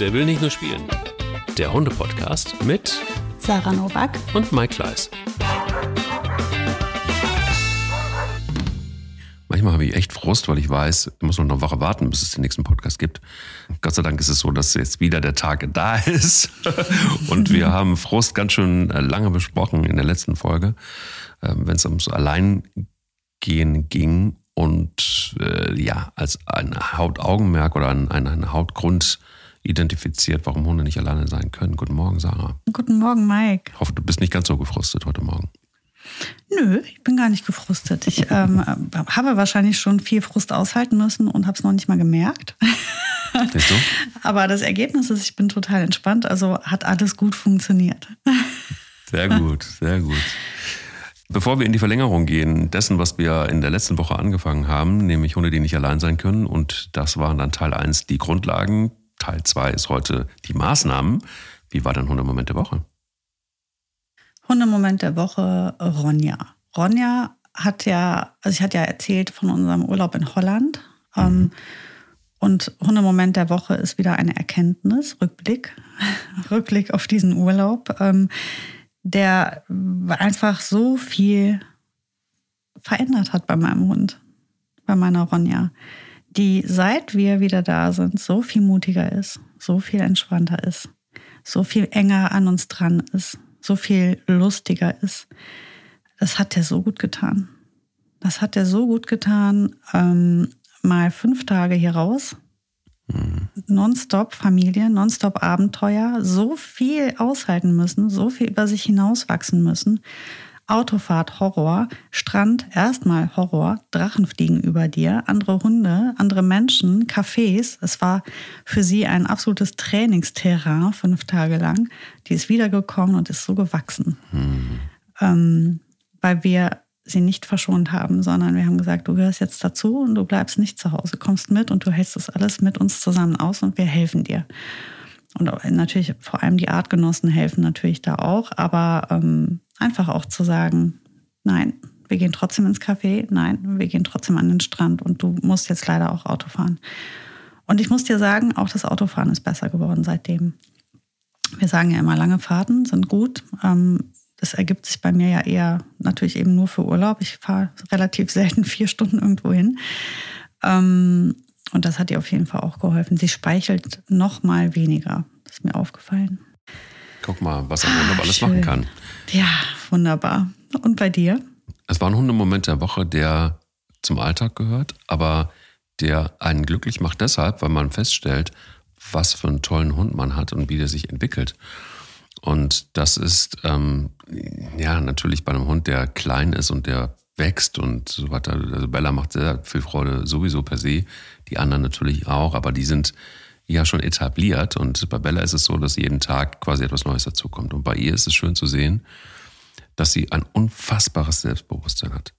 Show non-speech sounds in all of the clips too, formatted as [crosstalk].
Der will nicht nur spielen. Der Hunde-Podcast mit Sarah Novak und Mike Kleiss. Manchmal habe ich echt Frust, weil ich weiß, ich muss noch eine Woche warten, bis es den nächsten Podcast gibt. Gott sei Dank ist es so, dass jetzt wieder der Tag da [laughs] ist. Und wir [laughs] haben Frust ganz schön äh, lange besprochen in der letzten Folge, ähm, wenn es ums Alleingehen ging und äh, ja, als ein Hauptaugenmerk oder ein, ein, ein Hauptgrund identifiziert, warum Hunde nicht alleine sein können. Guten Morgen, Sarah. Guten Morgen, Mike. Ich hoffe, du bist nicht ganz so gefrustet heute Morgen. Nö, ich bin gar nicht gefrustet. Ich ähm, habe wahrscheinlich schon viel Frust aushalten müssen und habe es noch nicht mal gemerkt. Siehst du? [laughs] Aber das Ergebnis ist, ich bin total entspannt. Also hat alles gut funktioniert. Sehr gut, sehr gut. Bevor wir in die Verlängerung gehen, dessen, was wir in der letzten Woche angefangen haben, nämlich Hunde, die nicht allein sein können, und das waren dann Teil 1 die Grundlagen, Teil 2 ist heute die Maßnahmen. Wie war dein Hundemoment der Woche? Hundemoment der Woche, Ronja. Ronja hat ja, also ich hatte ja erzählt von unserem Urlaub in Holland. Mhm. Ähm, und Hundemoment der Woche ist wieder eine Erkenntnis, Rückblick, [laughs] Rückblick auf diesen Urlaub, ähm, der einfach so viel verändert hat bei meinem Hund, bei meiner Ronja, die seit wir wieder da sind so viel mutiger ist, so viel entspannter ist, so viel enger an uns dran ist, so viel lustiger ist. Das hat er so gut getan. Das hat er so gut getan. Ähm, mal fünf Tage hier raus. Mhm. Nonstop Familie, nonstop Abenteuer, so viel aushalten müssen, so viel über sich hinauswachsen müssen. Autofahrt Horror, Strand erstmal Horror, Drachen fliegen über dir, andere Hunde, andere Menschen, Cafés. Es war für sie ein absolutes Trainingsterrain fünf Tage lang. Die ist wiedergekommen und ist so gewachsen, mhm. ähm, weil wir sie nicht verschont haben, sondern wir haben gesagt, du gehörst jetzt dazu und du bleibst nicht zu Hause, kommst mit und du hältst das alles mit uns zusammen aus und wir helfen dir. Und natürlich vor allem die Artgenossen helfen natürlich da auch, aber ähm, einfach auch zu sagen, nein, wir gehen trotzdem ins Café, nein, wir gehen trotzdem an den Strand und du musst jetzt leider auch Auto fahren. Und ich muss dir sagen, auch das Autofahren ist besser geworden seitdem. Wir sagen ja immer, lange Fahrten sind gut. Ähm, das ergibt sich bei mir ja eher natürlich eben nur für Urlaub. Ich fahre relativ selten [laughs] vier Stunden irgendwo hin. Ähm, und das hat ihr auf jeden Fall auch geholfen. Sie speichelt noch mal weniger. Das ist mir aufgefallen. Guck mal, was ein Hund ah, alles schön. machen kann. Ja, wunderbar. Und bei dir? Es war ein Hundemoment der Woche, der zum Alltag gehört, aber der einen glücklich macht deshalb, weil man feststellt, was für einen tollen Hund man hat und wie der sich entwickelt. Und das ist ähm, ja natürlich bei einem Hund, der klein ist und der wächst und so weiter. Also Bella macht sehr viel Freude sowieso per se, die anderen natürlich auch, aber die sind ja schon etabliert und bei Bella ist es so, dass jeden Tag quasi etwas Neues dazukommt. Und bei ihr ist es schön zu sehen, dass sie ein unfassbares Selbstbewusstsein hat.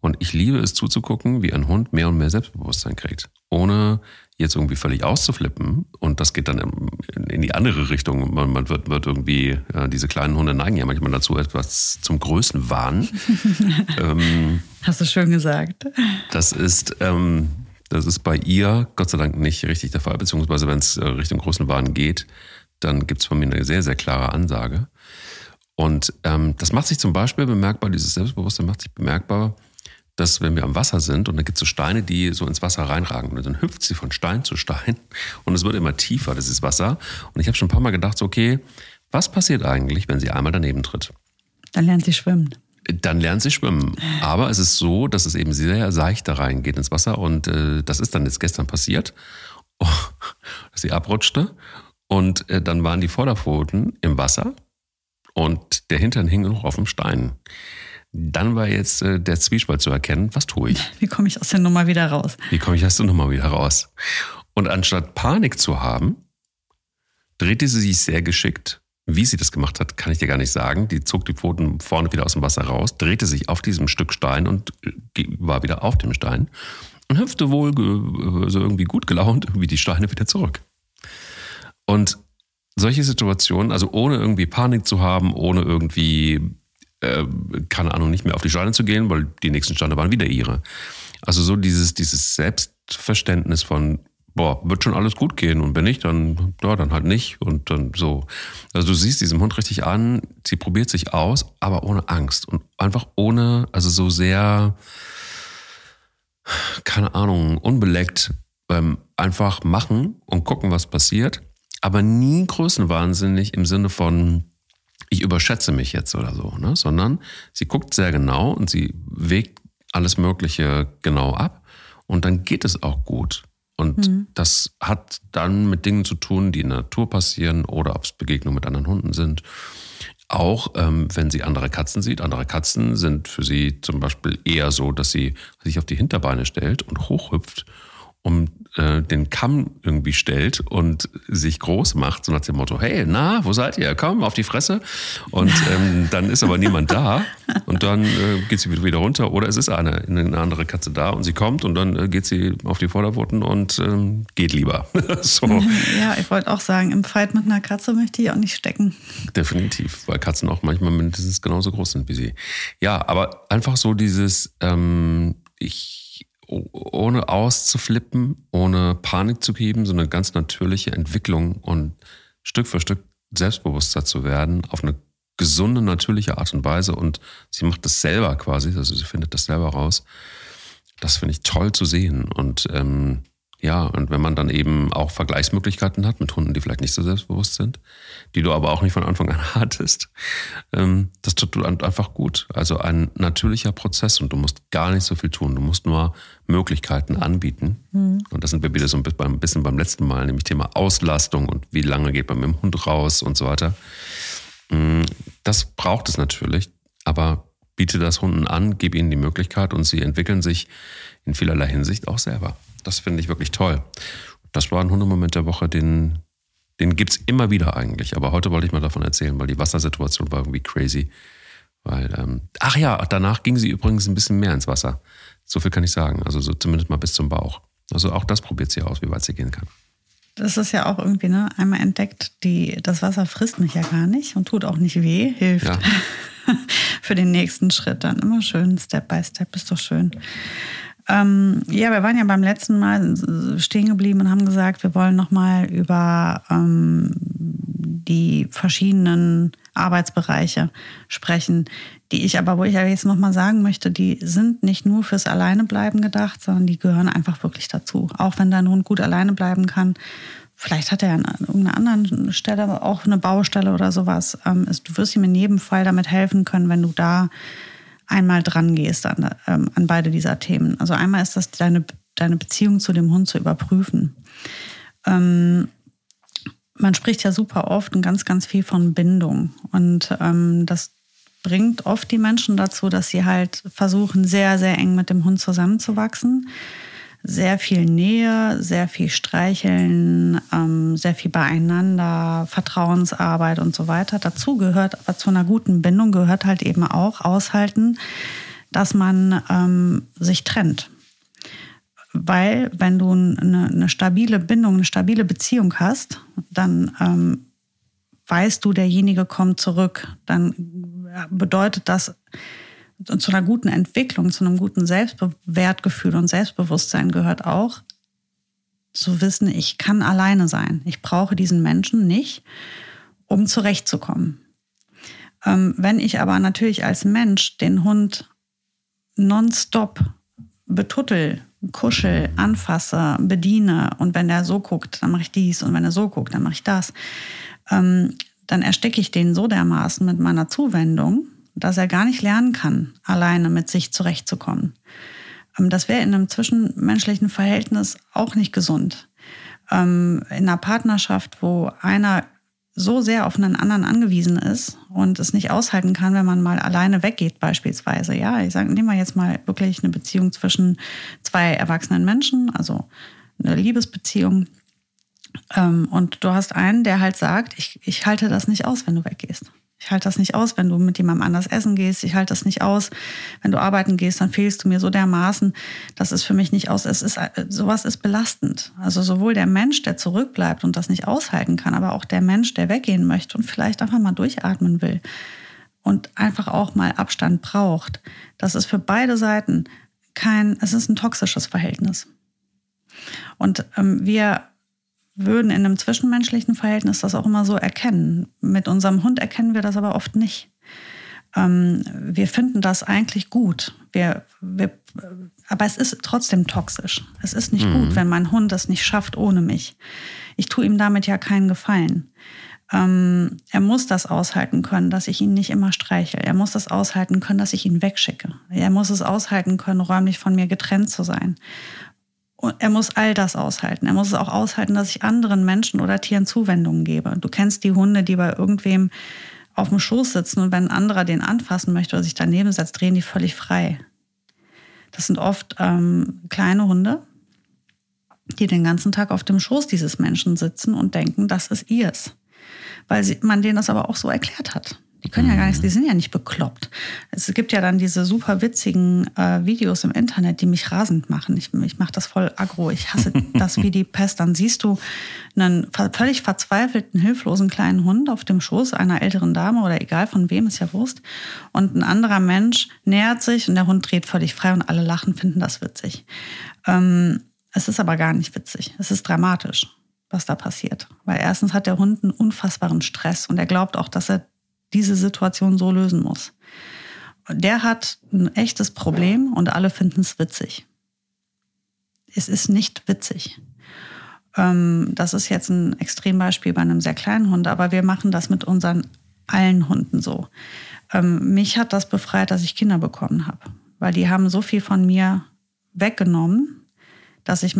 Und ich liebe es zuzugucken, wie ein Hund mehr und mehr Selbstbewusstsein kriegt, ohne jetzt irgendwie völlig auszuflippen. Und das geht dann in die andere Richtung. Man, man wird, wird, irgendwie, ja, diese kleinen Hunde neigen ja manchmal dazu, etwas zum Größenwahn. [laughs] ähm, Hast du schön gesagt. Das ist, ähm, das ist bei ihr Gott sei Dank nicht richtig der Fall, beziehungsweise wenn es äh, Richtung Größenwahn geht, dann gibt es von mir eine sehr, sehr klare Ansage. Und ähm, das macht sich zum Beispiel bemerkbar, dieses Selbstbewusstsein macht sich bemerkbar, dass wenn wir am Wasser sind und da gibt es so Steine, die so ins Wasser reinragen und dann hüpft sie von Stein zu Stein [laughs] und es wird immer tiefer, das ist Wasser. Und ich habe schon ein paar Mal gedacht, so, okay, was passiert eigentlich, wenn sie einmal daneben tritt? Dann lernt sie schwimmen. Dann lernt sie schwimmen. Aber es ist so, dass es eben sehr seicht da reingeht ins Wasser und äh, das ist dann jetzt gestern passiert, [laughs] oh, dass sie abrutschte und äh, dann waren die Vorderpfoten im Wasser und der Hintern hing noch auf dem Stein. Dann war jetzt äh, der Zwiespalt zu erkennen, was tue ich? Wie komme ich aus der Nummer wieder raus? Wie komme ich aus der Nummer wieder raus? Und anstatt Panik zu haben, drehte sie sich sehr geschickt. Wie sie das gemacht hat, kann ich dir gar nicht sagen. Die zog die Pfoten vorne wieder aus dem Wasser raus, drehte sich auf diesem Stück Stein und äh, war wieder auf dem Stein und hüpfte wohl so irgendwie gut gelaunt [laughs] irgendwie die Steine wieder zurück. Und solche Situationen, also ohne irgendwie Panik zu haben, ohne irgendwie äh, keine Ahnung, nicht mehr auf die Steine zu gehen, weil die nächsten Steine waren wieder ihre. Also so dieses, dieses Selbstverständnis von boah, wird schon alles gut gehen und wenn nicht, dann, ja, dann halt nicht und dann so. Also du siehst diesem Hund richtig an, sie probiert sich aus, aber ohne Angst und einfach ohne, also so sehr, keine Ahnung, unbeleckt, ähm, einfach machen und gucken, was passiert, aber nie größenwahnsinnig im Sinne von, ich überschätze mich jetzt oder so, ne? sondern sie guckt sehr genau und sie wägt alles Mögliche genau ab und dann geht es auch gut. Und mhm. das hat dann mit Dingen zu tun, die in der Natur passieren oder ob es Begegnungen mit anderen Hunden sind. Auch ähm, wenn sie andere Katzen sieht. Andere Katzen sind für sie zum Beispiel eher so, dass sie sich auf die Hinterbeine stellt und hochhüpft um äh, den Kamm irgendwie stellt und sich groß macht, so nach dem Motto, hey, na, wo seid ihr? Komm, auf die Fresse. Und [laughs] ähm, dann ist aber niemand da und dann äh, geht sie wieder runter oder es ist eine, eine andere Katze da und sie kommt und dann äh, geht sie auf die Vorderpfoten und ähm, geht lieber. [laughs] so. [laughs] Ja, ich wollte auch sagen, im Fight mit einer Katze möchte ich auch nicht stecken. Definitiv, weil Katzen auch manchmal mindestens genauso groß sind wie sie. Ja, aber einfach so dieses, ähm, ich ohne auszuflippen, ohne Panik zu geben, so eine ganz natürliche Entwicklung und Stück für Stück selbstbewusster zu werden, auf eine gesunde, natürliche Art und Weise. Und sie macht das selber quasi, also sie findet das selber raus. Das finde ich toll zu sehen. Und ähm, ja, und wenn man dann eben auch Vergleichsmöglichkeiten hat mit Hunden, die vielleicht nicht so selbstbewusst sind, die du aber auch nicht von Anfang an [laughs] hattest, ähm, das tut einfach gut. Also ein natürlicher Prozess und du musst gar nicht so viel tun. Du musst nur Möglichkeiten anbieten. Mhm. Und das sind wir wieder so ein bisschen beim letzten Mal, nämlich Thema Auslastung und wie lange geht man mit dem Hund raus und so weiter. Mm, das braucht es natürlich, aber biete das Hunden an, gib ihnen die Möglichkeit und sie entwickeln sich in vielerlei Hinsicht auch selber. Das finde ich wirklich toll. Das war ein Hundemoment der Woche, den, den gibt es immer wieder eigentlich. Aber heute wollte ich mal davon erzählen, weil die Wassersituation war irgendwie crazy. Weil, ähm, ach ja, danach ging sie übrigens ein bisschen mehr ins Wasser. So viel kann ich sagen. Also so zumindest mal bis zum Bauch. Also auch das probiert sie aus, wie weit sie gehen kann. Das ist ja auch irgendwie, ne, einmal entdeckt, die, das Wasser frisst mich ja gar nicht und tut auch nicht weh, hilft ja. [laughs] für den nächsten Schritt. Dann immer schön, Step by Step, ist doch schön. Ähm, ja, wir waren ja beim letzten Mal stehen geblieben und haben gesagt, wir wollen nochmal über ähm, die verschiedenen Arbeitsbereiche sprechen, die ich aber, wo ich jetzt nochmal sagen möchte, die sind nicht nur fürs Alleinebleiben gedacht, sondern die gehören einfach wirklich dazu. Auch wenn dein Hund gut alleine bleiben kann, vielleicht hat er an irgendeiner anderen Stelle auch eine Baustelle oder sowas. Ähm, du wirst ihm in jedem Fall damit helfen können, wenn du da einmal dran gehst an, ähm, an beide dieser Themen. Also einmal ist das deine, deine Beziehung zu dem Hund zu überprüfen. Ähm, man spricht ja super oft und ganz, ganz viel von Bindung. Und ähm, das bringt oft die Menschen dazu, dass sie halt versuchen, sehr, sehr eng mit dem Hund zusammenzuwachsen sehr viel Nähe, sehr viel Streicheln, ähm, sehr viel beieinander, Vertrauensarbeit und so weiter. Dazu gehört, aber zu einer guten Bindung gehört halt eben auch aushalten, dass man ähm, sich trennt. Weil wenn du eine, eine, stabile Bindung, eine stabile Beziehung hast, dann ähm, weißt du, derjenige kommt zurück. Dann bedeutet das, zu einer guten Entwicklung, zu einem guten Selbstwertgefühl und Selbstbewusstsein gehört auch zu wissen, ich kann alleine sein. Ich brauche diesen Menschen nicht, um zurechtzukommen. Ähm, wenn ich aber natürlich als Mensch den Hund nonstop betuttel, kuschel, anfasse, bediene und wenn er so guckt, dann mache ich dies und wenn er so guckt, dann mache ich das, ähm, dann erstecke ich den so dermaßen mit meiner Zuwendung, dass er gar nicht lernen kann, alleine mit sich zurechtzukommen. Ähm, das wäre in einem zwischenmenschlichen Verhältnis auch nicht gesund. Ähm, in einer Partnerschaft, wo einer so sehr auf einen anderen angewiesen ist und es nicht aushalten kann, wenn man mal alleine weggeht beispielsweise. Ja, ich sage, nehmen wir jetzt mal wirklich eine Beziehung zwischen zwei erwachsenen Menschen, also eine Liebesbeziehung. Ähm, und du hast einen, der halt sagt, ich, ich halte das nicht aus, wenn du weggehst. Ich halte das nicht aus, wenn du mit jemandem anders essen gehst. Ich halte das nicht aus, wenn du arbeiten gehst, dann fehlst du mir so dermaßen. Das ist für mich nicht aus. Es ist, sowas ist belastend. Also sowohl der Mensch, der zurückbleibt und das nicht aushalten kann, aber auch der Mensch, der weggehen möchte und vielleicht einfach mal durchatmen will und einfach auch mal Abstand braucht. Das ist für beide Seiten kein, es ist ein toxisches Verhältnis. Und ähm, wir würden in einem zwischenmenschlichen Verhältnis das auch immer so erkennen. Mit unserem Hund erkennen wir das aber oft nicht. Ähm, wir finden das eigentlich gut. Wir, wir, aber es ist trotzdem toxisch. Es ist nicht mhm. gut, wenn mein Hund das nicht schafft ohne mich. Ich tue ihm damit ja keinen Gefallen. Ähm, er muss das aushalten können, dass ich ihn nicht immer streiche. Er muss das aushalten können, dass ich ihn wegschicke. Er muss es aushalten können, räumlich von mir getrennt zu sein. Er muss all das aushalten. Er muss es auch aushalten, dass ich anderen Menschen oder Tieren Zuwendungen gebe. Du kennst die Hunde, die bei irgendwem auf dem Schoß sitzen und wenn ein anderer den anfassen möchte oder sich daneben setzt, drehen die völlig frei. Das sind oft ähm, kleine Hunde, die den ganzen Tag auf dem Schoß dieses Menschen sitzen und denken, das ist ihrs. Weil sie, man denen das aber auch so erklärt hat. Die können ja gar nichts, die sind ja nicht bekloppt. Es gibt ja dann diese super witzigen äh, Videos im Internet, die mich rasend machen. Ich, ich mache das voll aggro. Ich hasse [laughs] das wie die Pest. Dann siehst du einen völlig verzweifelten, hilflosen kleinen Hund auf dem Schoß einer älteren Dame oder egal von wem, ist ja Wurst. Und ein anderer Mensch nähert sich und der Hund dreht völlig frei und alle lachen, finden das witzig. Ähm, es ist aber gar nicht witzig. Es ist dramatisch was da passiert. Weil erstens hat der Hund einen unfassbaren Stress und er glaubt auch, dass er diese Situation so lösen muss. Der hat ein echtes Problem und alle finden es witzig. Es ist nicht witzig. Ähm, das ist jetzt ein Extrembeispiel bei einem sehr kleinen Hund, aber wir machen das mit unseren allen Hunden so. Ähm, mich hat das befreit, dass ich Kinder bekommen habe, weil die haben so viel von mir weggenommen, dass ich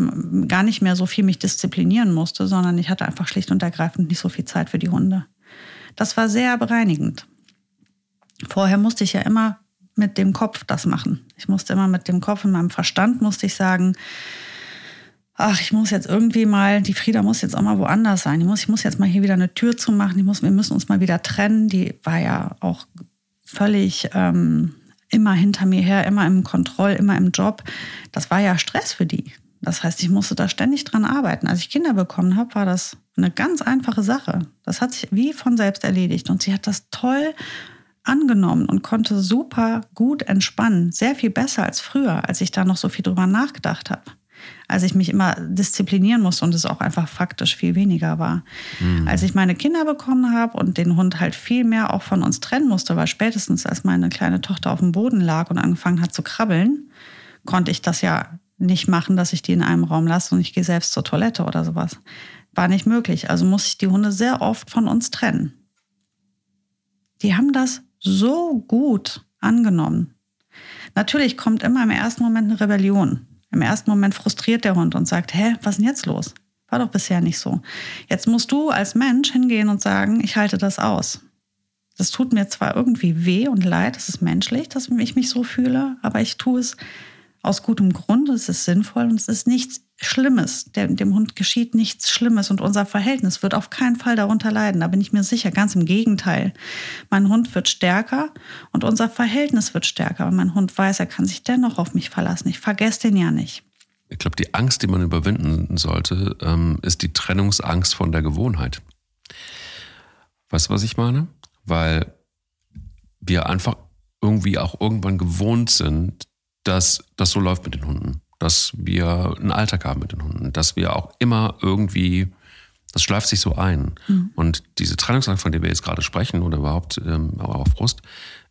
gar nicht mehr so viel mich disziplinieren musste, sondern ich hatte einfach schlicht und ergreifend nicht so viel Zeit für die Hunde. Das war sehr bereinigend. Vorher musste ich ja immer mit dem Kopf das machen. Ich musste immer mit dem Kopf und meinem Verstand musste ich sagen, ach, ich muss jetzt irgendwie mal, die Frieda muss jetzt auch mal woanders sein. Ich muss, ich muss jetzt mal hier wieder eine Tür zumachen. Ich muss, wir müssen uns mal wieder trennen. Die war ja auch völlig ähm, immer hinter mir her, immer im Kontroll, immer im Job. Das war ja Stress für die. Das heißt, ich musste da ständig dran arbeiten. Als ich Kinder bekommen habe, war das eine ganz einfache Sache. Das hat sich wie von selbst erledigt. Und sie hat das toll angenommen und konnte super gut entspannen. Sehr viel besser als früher, als ich da noch so viel drüber nachgedacht habe. Als ich mich immer disziplinieren musste und es auch einfach faktisch viel weniger war. Mhm. Als ich meine Kinder bekommen habe und den Hund halt viel mehr auch von uns trennen musste, weil spätestens als meine kleine Tochter auf dem Boden lag und angefangen hat zu krabbeln, konnte ich das ja nicht machen, dass ich die in einem Raum lasse und ich gehe selbst zur Toilette oder sowas. War nicht möglich. Also muss ich die Hunde sehr oft von uns trennen. Die haben das so gut angenommen. Natürlich kommt immer im ersten Moment eine Rebellion. Im ersten Moment frustriert der Hund und sagt, hä, was ist denn jetzt los? War doch bisher nicht so. Jetzt musst du als Mensch hingehen und sagen, ich halte das aus. Das tut mir zwar irgendwie weh und leid, das ist menschlich, dass ich mich so fühle, aber ich tue es aus gutem Grund, es ist sinnvoll und es ist nichts Schlimmes. Dem, dem Hund geschieht nichts Schlimmes und unser Verhältnis wird auf keinen Fall darunter leiden. Da bin ich mir sicher. Ganz im Gegenteil. Mein Hund wird stärker und unser Verhältnis wird stärker. Aber mein Hund weiß, er kann sich dennoch auf mich verlassen. Ich vergesse den ja nicht. Ich glaube, die Angst, die man überwinden sollte, ähm, ist die Trennungsangst von der Gewohnheit. Weißt du, was ich meine? Weil wir einfach irgendwie auch irgendwann gewohnt sind, dass das so läuft mit den Hunden, dass wir einen Alltag haben mit den Hunden, dass wir auch immer irgendwie, das schleift sich so ein. Mhm. Und diese Trennungsangst, von der wir jetzt gerade sprechen oder überhaupt ähm, auf Brust,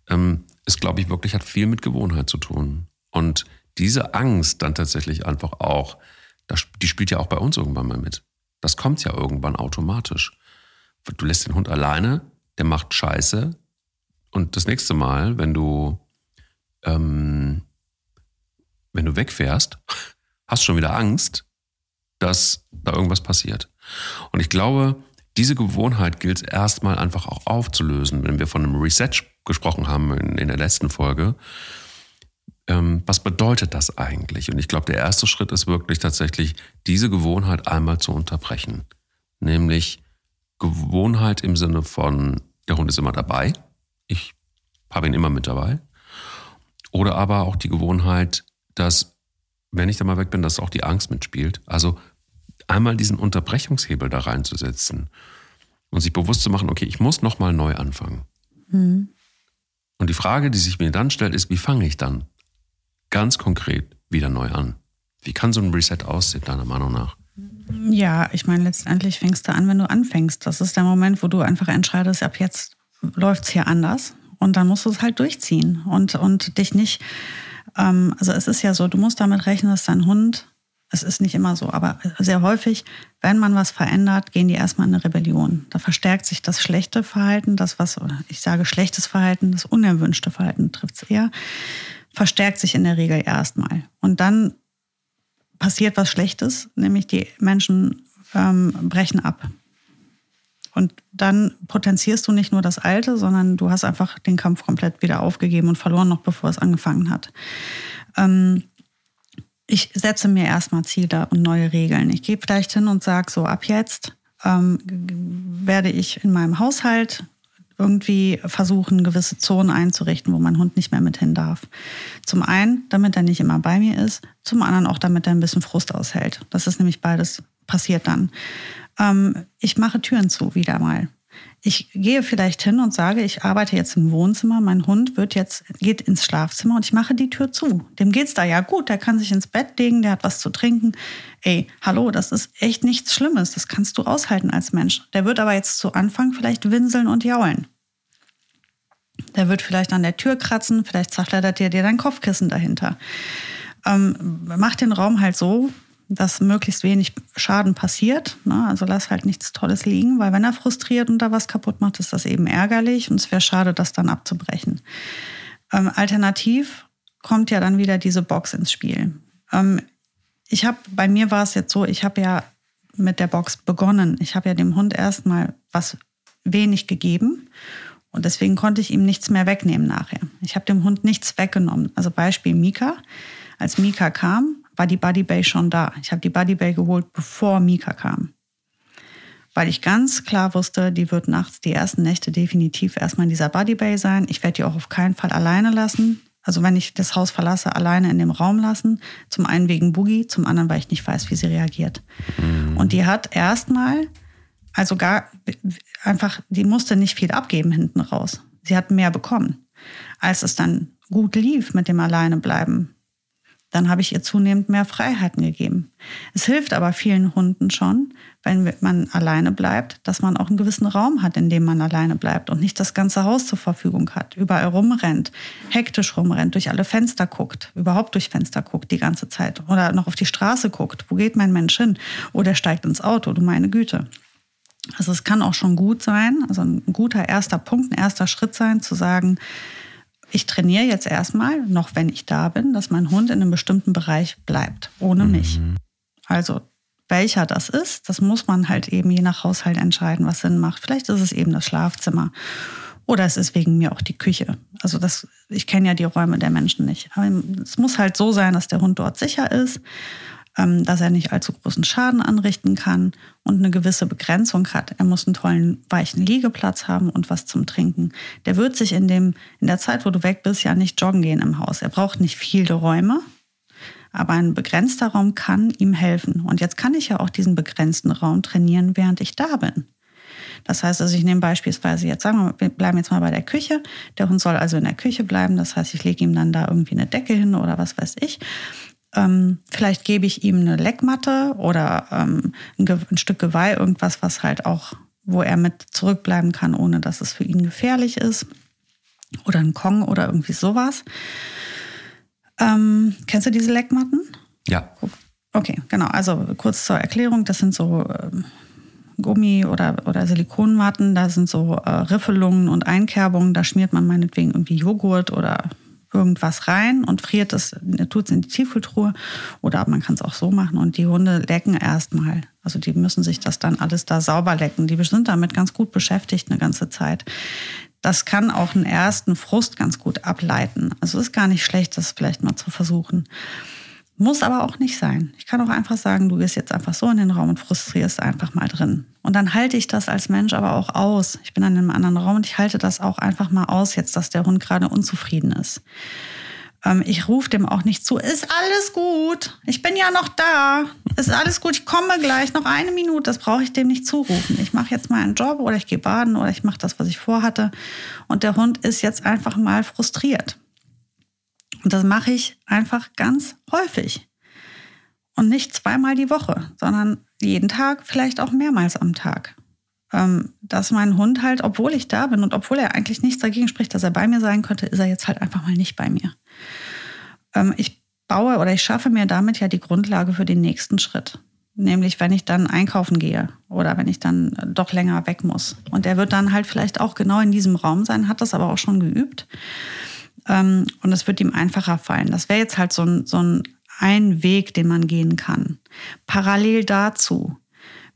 ähm, ist, glaube ich, wirklich hat viel mit Gewohnheit zu tun. Und diese Angst dann tatsächlich einfach auch, das, die spielt ja auch bei uns irgendwann mal mit. Das kommt ja irgendwann automatisch. Du lässt den Hund alleine, der macht Scheiße. Und das nächste Mal, wenn du ähm, wenn du wegfährst, hast schon wieder Angst, dass da irgendwas passiert. Und ich glaube, diese Gewohnheit gilt es erstmal einfach auch aufzulösen, wenn wir von einem Reset gesprochen haben in, in der letzten Folge. Ähm, was bedeutet das eigentlich? Und ich glaube, der erste Schritt ist wirklich tatsächlich, diese Gewohnheit einmal zu unterbrechen. Nämlich Gewohnheit im Sinne von, der Hund ist immer dabei. Ich habe ihn immer mit dabei. Oder aber auch die Gewohnheit, dass, wenn ich da mal weg bin, dass auch die Angst mitspielt. Also einmal diesen Unterbrechungshebel da reinzusetzen und sich bewusst zu machen, okay, ich muss nochmal neu anfangen. Mhm. Und die Frage, die sich mir dann stellt, ist, wie fange ich dann ganz konkret wieder neu an? Wie kann so ein Reset aussehen, deiner Meinung nach? Ja, ich meine, letztendlich fängst du an, wenn du anfängst. Das ist der Moment, wo du einfach entscheidest, ab jetzt läuft es hier anders. Und dann musst du es halt durchziehen und, und dich nicht, ähm, also es ist ja so, du musst damit rechnen, dass dein Hund, es ist nicht immer so, aber sehr häufig, wenn man was verändert, gehen die erstmal in eine Rebellion. Da verstärkt sich das schlechte Verhalten, das was, ich sage schlechtes Verhalten, das unerwünschte Verhalten trifft es eher, verstärkt sich in der Regel erstmal. Und dann passiert was Schlechtes, nämlich die Menschen ähm, brechen ab. Und dann potenzierst du nicht nur das Alte, sondern du hast einfach den Kampf komplett wieder aufgegeben und verloren, noch bevor es angefangen hat. Ähm, ich setze mir erstmal Ziele und neue Regeln. Ich gehe vielleicht hin und sage so, ab jetzt ähm, werde ich in meinem Haushalt irgendwie versuchen, gewisse Zonen einzurichten, wo mein Hund nicht mehr mit hin darf. Zum einen, damit er nicht immer bei mir ist, zum anderen auch, damit er ein bisschen Frust aushält. Das ist nämlich beides passiert dann. Ähm, ich mache Türen zu wieder mal. Ich gehe vielleicht hin und sage, ich arbeite jetzt im Wohnzimmer, mein Hund wird jetzt, geht ins Schlafzimmer und ich mache die Tür zu. Dem geht's da ja gut, der kann sich ins Bett legen, der hat was zu trinken. Ey, hallo, das ist echt nichts Schlimmes, das kannst du aushalten als Mensch. Der wird aber jetzt zu Anfang vielleicht winseln und jaulen. Der wird vielleicht an der Tür kratzen, vielleicht zerfleddert dir dir dein Kopfkissen dahinter. Ähm, mach den Raum halt so, dass möglichst wenig Schaden passiert. Ne? Also lass halt nichts Tolles liegen, weil wenn er frustriert und da was kaputt macht, ist das eben ärgerlich und es wäre schade, das dann abzubrechen. Ähm, alternativ kommt ja dann wieder diese Box ins Spiel. Ähm, ich habe, bei mir war es jetzt so, ich habe ja mit der Box begonnen. Ich habe ja dem Hund erstmal was wenig gegeben und deswegen konnte ich ihm nichts mehr wegnehmen nachher. Ich habe dem Hund nichts weggenommen. Also Beispiel Mika. Als Mika kam, war die Buddy Bay schon da. Ich habe die Buddy Bay geholt, bevor Mika kam. Weil ich ganz klar wusste, die wird nachts die ersten Nächte definitiv erstmal in dieser Buddy Bay sein. Ich werde die auch auf keinen Fall alleine lassen. Also wenn ich das Haus verlasse, alleine in dem Raum lassen. Zum einen wegen Boogie, zum anderen, weil ich nicht weiß, wie sie reagiert. Mhm. Und die hat erstmal, also gar einfach, die musste nicht viel abgeben hinten raus. Sie hat mehr bekommen. Als es dann gut lief mit dem Alleinebleiben, dann habe ich ihr zunehmend mehr Freiheiten gegeben. Es hilft aber vielen Hunden schon, wenn man alleine bleibt, dass man auch einen gewissen Raum hat, in dem man alleine bleibt und nicht das ganze Haus zur Verfügung hat, überall rumrennt, hektisch rumrennt, durch alle Fenster guckt, überhaupt durch Fenster guckt die ganze Zeit oder noch auf die Straße guckt, wo geht mein Mensch hin? Oder steigt ins Auto, du meine Güte. Also es kann auch schon gut sein, also ein guter erster Punkt, ein erster Schritt sein, zu sagen, ich trainiere jetzt erstmal, noch wenn ich da bin, dass mein Hund in einem bestimmten Bereich bleibt, ohne mhm. mich. Also welcher das ist, das muss man halt eben je nach Haushalt entscheiden, was Sinn macht. Vielleicht ist es eben das Schlafzimmer oder es ist wegen mir auch die Küche. Also das, ich kenne ja die Räume der Menschen nicht. Aber es muss halt so sein, dass der Hund dort sicher ist dass er nicht allzu großen Schaden anrichten kann und eine gewisse Begrenzung hat. Er muss einen tollen, weichen Liegeplatz haben und was zum Trinken. Der wird sich in, dem, in der Zeit, wo du weg bist, ja nicht joggen gehen im Haus. Er braucht nicht viele Räume, aber ein begrenzter Raum kann ihm helfen. Und jetzt kann ich ja auch diesen begrenzten Raum trainieren, während ich da bin. Das heißt also, ich nehme beispielsweise jetzt, sagen wir, wir bleiben jetzt mal bei der Küche. Der Hund soll also in der Küche bleiben. Das heißt, ich lege ihm dann da irgendwie eine Decke hin oder was weiß ich. Ähm, vielleicht gebe ich ihm eine Leckmatte oder ähm, ein, ein, Stück Geweih, irgendwas, was halt auch, wo er mit zurückbleiben kann, ohne dass es für ihn gefährlich ist. Oder ein Kong oder irgendwie sowas. Ähm, kennst du diese Leckmatten? Ja. Okay, genau. Also kurz zur Erklärung, das sind so ähm, Gummi- oder, oder Silikonmatten, da sind so äh, Riffelungen und Einkerbungen, da schmiert man meinetwegen irgendwie Joghurt oder irgendwas rein und friert es, tut es in die Tiefkühltruhe. Oder man kann es auch so machen und die Hunde lecken erstmal. Also die müssen sich das dann alles da sauber lecken. Die sind damit ganz gut beschäftigt eine ganze Zeit. Das kann auch einen ersten Frust ganz gut ableiten. Also ist gar nicht schlecht, das vielleicht mal zu versuchen. Muss aber auch nicht sein. Ich kann auch einfach sagen, du gehst jetzt einfach so in den Raum und frustrierst einfach mal drin. Und dann halte ich das als Mensch aber auch aus. Ich bin dann in einem anderen Raum und ich halte das auch einfach mal aus, jetzt, dass der Hund gerade unzufrieden ist. Ähm, ich rufe dem auch nicht zu, ist alles gut, ich bin ja noch da, ist alles gut, ich komme gleich, noch eine Minute, das brauche ich dem nicht zurufen. Ich mache jetzt mal einen Job oder ich gehe baden oder ich mache das, was ich vorhatte. Und der Hund ist jetzt einfach mal frustriert. Und das mache ich einfach ganz häufig. Und nicht zweimal die Woche, sondern jeden Tag, vielleicht auch mehrmals am Tag. Ähm, dass mein Hund halt, obwohl ich da bin und obwohl er eigentlich nichts dagegen spricht, dass er bei mir sein könnte, ist er jetzt halt einfach mal nicht bei mir. Ähm, ich baue oder ich schaffe mir damit ja die Grundlage für den nächsten Schritt. Nämlich, wenn ich dann einkaufen gehe oder wenn ich dann doch länger weg muss. Und er wird dann halt vielleicht auch genau in diesem Raum sein, hat das aber auch schon geübt. Ähm, und es wird ihm einfacher fallen. Das wäre jetzt halt so ein, so ein, ein Weg, den man gehen kann. Parallel dazu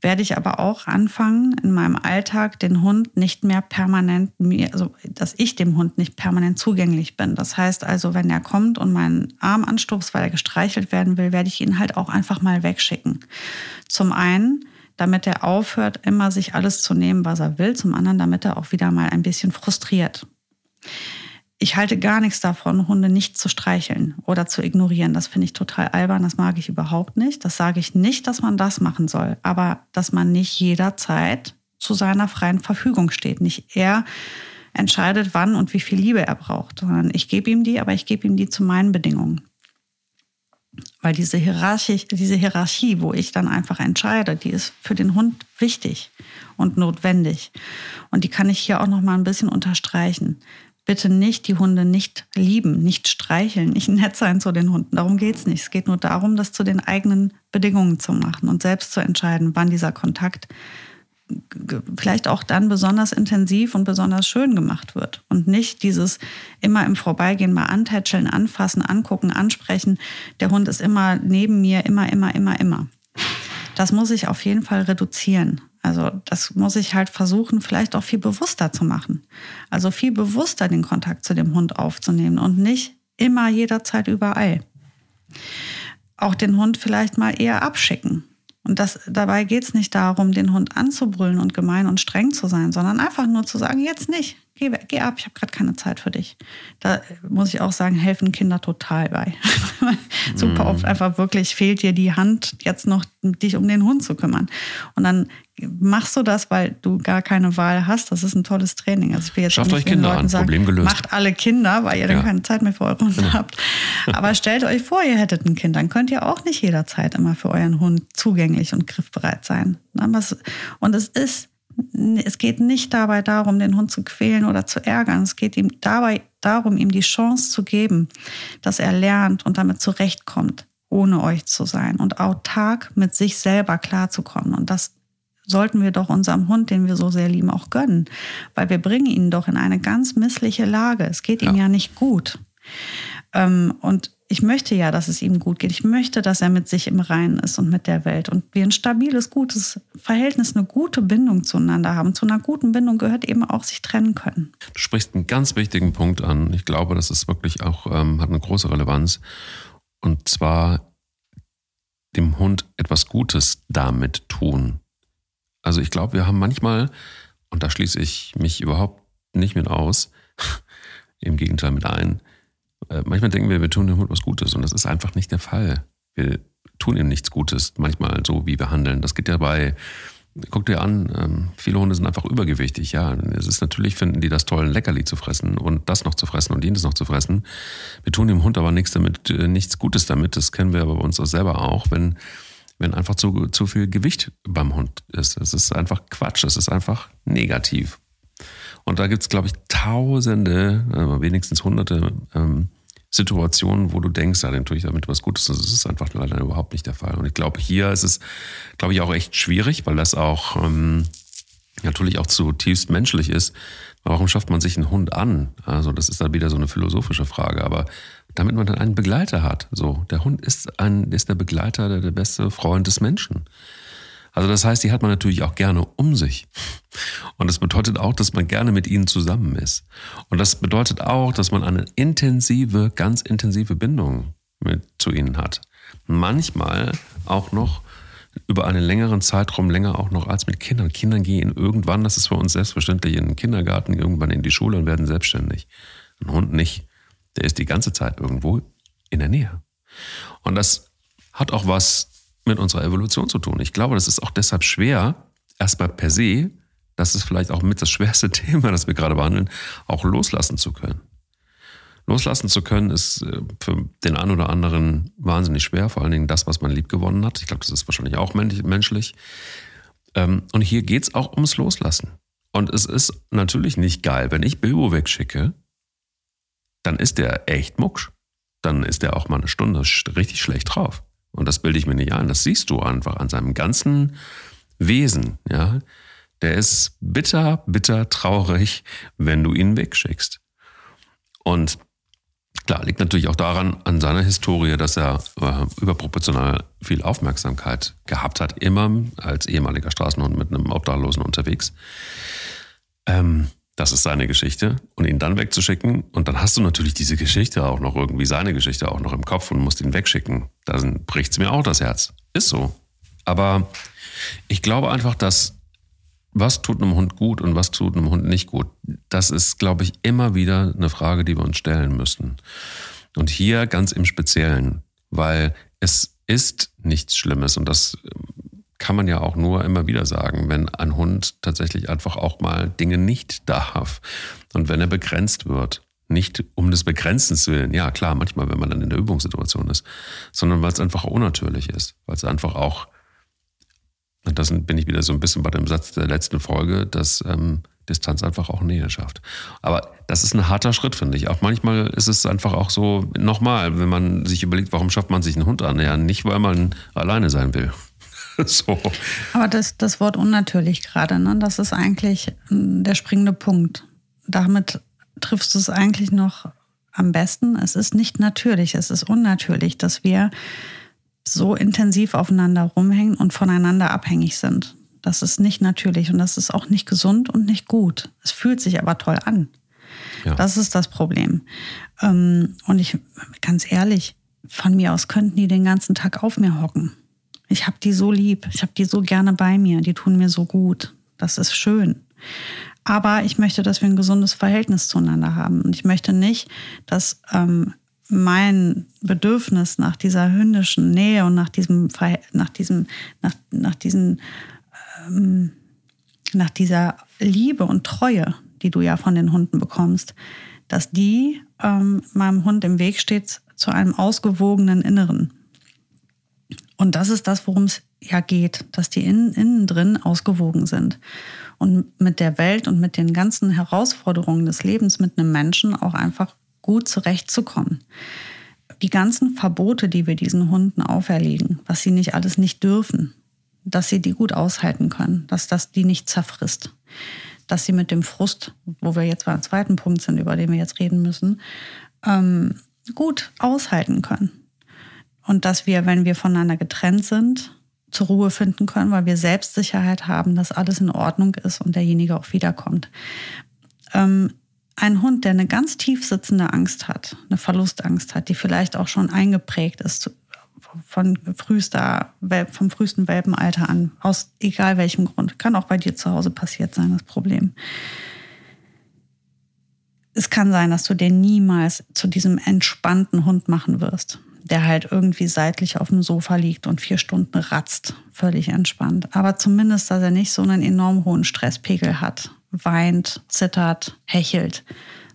werde ich aber auch anfangen, in meinem Alltag den Hund nicht mehr permanent, also dass ich dem Hund nicht permanent zugänglich bin. Das heißt also, wenn er kommt und meinen Arm anstupst, weil er gestreichelt werden will, werde ich ihn halt auch einfach mal wegschicken. Zum einen, damit er aufhört, immer sich alles zu nehmen, was er will. Zum anderen, damit er auch wieder mal ein bisschen frustriert ich halte gar nichts davon, Hunde nicht zu streicheln oder zu ignorieren. Das finde ich total albern, das mag ich überhaupt nicht. Das sage ich nicht, dass man das machen soll, aber dass man nicht jederzeit zu seiner freien Verfügung steht. Nicht er entscheidet, wann und wie viel Liebe er braucht, sondern ich gebe ihm die, aber ich gebe ihm die zu meinen Bedingungen. Weil diese Hierarchie, diese Hierarchie, wo ich dann einfach entscheide, die ist für den Hund wichtig und notwendig. Und die kann ich hier auch noch mal ein bisschen unterstreichen bitte nicht die Hunde nicht lieben, nicht streicheln, nicht nett sein zu den Hunden. Darum geht es nicht. Es geht nur darum, das zu den eigenen Bedingungen zu machen und selbst zu entscheiden, wann dieser Kontakt vielleicht auch dann besonders intensiv und besonders schön gemacht wird. Und nicht dieses immer im Vorbeigehen mal antätscheln, anfassen, angucken, ansprechen. Der Hund ist immer neben mir, immer, immer, immer, immer. Das muss ich auf jeden Fall reduzieren. Also das muss ich halt versuchen, vielleicht auch viel bewusster zu machen. Also viel bewusster den Kontakt zu dem Hund aufzunehmen und nicht immer jederzeit überall. Auch den Hund vielleicht mal eher abschicken. Und das, dabei geht es nicht darum, den Hund anzubrüllen und gemein und streng zu sein, sondern einfach nur zu sagen, jetzt nicht, geh, geh ab, ich habe gerade keine Zeit für dich. Da muss ich auch sagen, helfen Kinder total bei. [laughs] Super oft mhm. einfach wirklich fehlt dir die Hand, jetzt noch dich um den Hund zu kümmern. Und dann machst du das, weil du gar keine Wahl hast. Das ist ein tolles Training. Also ich will jetzt Schafft euch Kinder an, sagen, Problem gelöst. Macht alle Kinder, weil ihr dann keine Zeit mehr für eure Hunde genau. habt. Aber [laughs] stellt euch vor, ihr hättet ein Kind, dann könnt ihr auch nicht jederzeit immer für euren Hund zugänglich und griffbereit sein. Und es ist es geht nicht dabei darum, den Hund zu quälen oder zu ärgern. Es geht ihm dabei darum, ihm die Chance zu geben, dass er lernt und damit zurechtkommt, ohne euch zu sein und autark mit sich selber klarzukommen. Und das sollten wir doch unserem Hund, den wir so sehr lieben, auch gönnen, weil wir bringen ihn doch in eine ganz missliche Lage. Es geht ihm ja, ja nicht gut. Ähm, und ich möchte ja, dass es ihm gut geht. Ich möchte, dass er mit sich im Reinen ist und mit der Welt und wir ein stabiles, gutes Verhältnis, eine gute Bindung zueinander haben. Zu einer guten Bindung gehört eben auch sich trennen können. Du sprichst einen ganz wichtigen Punkt an. Ich glaube, das ist wirklich auch, ähm, hat eine große Relevanz. Und zwar dem Hund etwas Gutes damit tun. Also ich glaube, wir haben manchmal, und da schließe ich mich überhaupt nicht mit aus, [laughs] im Gegenteil mit ein, manchmal denken wir, wir tun dem Hund was Gutes und das ist einfach nicht der Fall. Wir tun ihm nichts Gutes, manchmal so, wie wir handeln. Das geht ja bei, guck dir an, ähm, viele Hunde sind einfach übergewichtig. Ja, es ist natürlich, finden die das toll, ein Leckerli zu fressen und das noch zu fressen und jenes noch zu fressen. Wir tun dem Hund aber nichts damit, äh, nichts Gutes damit. Das kennen wir aber bei uns selber auch, wenn, wenn einfach zu, zu viel Gewicht beim Hund ist. Es ist einfach Quatsch, es ist einfach negativ. Und da gibt es, glaube ich, tausende, äh, wenigstens hunderte ähm, Situationen, wo du denkst, ja, dann tue ich damit was Gutes. Das ist einfach leider überhaupt nicht der Fall. Und ich glaube, hier ist es, glaube ich, auch echt schwierig, weil das auch ähm, natürlich auch zutiefst menschlich ist. Warum schafft man sich einen Hund an? Also das ist dann wieder so eine philosophische Frage. Aber damit man dann einen Begleiter hat. So, der Hund ist ein, ist der Begleiter, der, der beste Freund des Menschen. Also das heißt, die hat man natürlich auch gerne um sich. Und das bedeutet auch, dass man gerne mit ihnen zusammen ist. Und das bedeutet auch, dass man eine intensive, ganz intensive Bindung mit, zu ihnen hat. Manchmal auch noch über einen längeren Zeitraum länger auch noch als mit Kindern. Kinder gehen irgendwann, das ist für uns selbstverständlich, in den Kindergarten, irgendwann in die Schule und werden selbstständig. Ein Hund nicht. Der ist die ganze Zeit irgendwo in der Nähe. Und das hat auch was mit unserer Evolution zu tun. Ich glaube, das ist auch deshalb schwer, erstmal per se, das ist vielleicht auch mit das schwerste [laughs] Thema, das wir gerade behandeln, auch loslassen zu können. Loslassen zu können, ist äh, für den einen oder anderen wahnsinnig schwer, vor allen Dingen das, was man lieb gewonnen hat. Ich glaube, das ist wahrscheinlich auch menschlich. Ähm, und hier geht es auch ums Loslassen. Und es ist natürlich nicht geil, wenn ich Bilbo wegschicke, dann ist der echt mucksch. Dann ist der auch mal eine Stunde richtig schlecht drauf. Und das bilde ich mir nicht ein. Das siehst du einfach an seinem ganzen Wesen, ja. Der ist bitter, bitter traurig, wenn du ihn wegschickst. Und Klar, liegt natürlich auch daran, an seiner Historie, dass er äh, überproportional viel Aufmerksamkeit gehabt hat, immer als ehemaliger Straßenhund mit einem Obdachlosen unterwegs. Ähm, das ist seine Geschichte. Und ihn dann wegzuschicken, und dann hast du natürlich diese Geschichte auch noch irgendwie, seine Geschichte auch noch im Kopf und musst ihn wegschicken. Dann bricht es mir auch das Herz. Ist so. Aber ich glaube einfach, dass was tut einem Hund gut und was tut einem Hund nicht gut? Das ist, glaube ich, immer wieder eine Frage, die wir uns stellen müssen. Und hier ganz im Speziellen, weil es ist nichts Schlimmes und das kann man ja auch nur immer wieder sagen, wenn ein Hund tatsächlich einfach auch mal Dinge nicht darf und wenn er begrenzt wird. Nicht um des Begrenzens willen, ja klar, manchmal, wenn man dann in der Übungssituation ist, sondern weil es einfach unnatürlich ist, weil es einfach auch und das bin ich wieder so ein bisschen bei dem Satz der letzten Folge, dass ähm, Distanz einfach auch Nähe schafft. Aber das ist ein harter Schritt, finde ich. Auch manchmal ist es einfach auch so, nochmal, wenn man sich überlegt, warum schafft man sich einen Hund an? Ja, nicht, weil man alleine sein will. [laughs] so. Aber das, das Wort unnatürlich gerade, ne, das ist eigentlich hm, der springende Punkt. Damit triffst du es eigentlich noch am besten. Es ist nicht natürlich, es ist unnatürlich, dass wir so intensiv aufeinander rumhängen und voneinander abhängig sind. Das ist nicht natürlich und das ist auch nicht gesund und nicht gut. Es fühlt sich aber toll an. Ja. Das ist das Problem. Ähm, und ich, ganz ehrlich, von mir aus könnten die den ganzen Tag auf mir hocken. Ich habe die so lieb, ich habe die so gerne bei mir, die tun mir so gut. Das ist schön. Aber ich möchte, dass wir ein gesundes Verhältnis zueinander haben. Und ich möchte nicht, dass ähm, mein Bedürfnis nach dieser hündischen Nähe und nach diesem, nach diesem, nach, nach diesen, ähm, nach dieser Liebe und Treue, die du ja von den Hunden bekommst, dass die ähm, meinem Hund im Weg steht zu einem ausgewogenen Inneren. Und das ist das, worum es ja geht, dass die innen, innen drin ausgewogen sind und mit der Welt und mit den ganzen Herausforderungen des Lebens mit einem Menschen auch einfach gut zurechtzukommen. Die ganzen Verbote, die wir diesen Hunden auferlegen, was sie nicht alles nicht dürfen, dass sie die gut aushalten können, dass das die nicht zerfrisst, dass sie mit dem Frust, wo wir jetzt beim zweiten Punkt sind, über den wir jetzt reden müssen, ähm, gut aushalten können. Und dass wir, wenn wir voneinander getrennt sind, zur Ruhe finden können, weil wir Selbstsicherheit haben, dass alles in Ordnung ist und derjenige auch wiederkommt. Ähm, ein Hund, der eine ganz tief sitzende Angst hat, eine Verlustangst hat, die vielleicht auch schon eingeprägt ist von frühester, vom frühesten Welpenalter an, aus egal welchem Grund, kann auch bei dir zu Hause passiert sein, das Problem. Es kann sein, dass du den niemals zu diesem entspannten Hund machen wirst, der halt irgendwie seitlich auf dem Sofa liegt und vier Stunden ratzt, völlig entspannt. Aber zumindest, dass er nicht so einen enorm hohen Stresspegel hat weint, zittert, hechelt,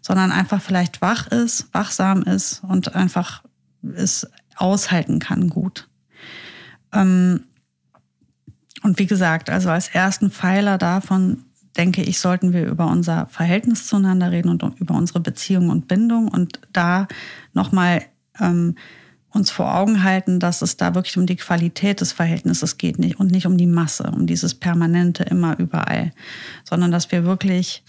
sondern einfach vielleicht wach ist, wachsam ist und einfach es aushalten kann gut. Ähm, und wie gesagt, also als ersten Pfeiler davon denke ich, sollten wir über unser Verhältnis zueinander reden und über unsere Beziehung und Bindung und da nochmal ähm, uns vor Augen halten, dass es da wirklich um die Qualität des Verhältnisses geht nicht, und nicht um die Masse, um dieses permanente immer überall, sondern dass wir wirklich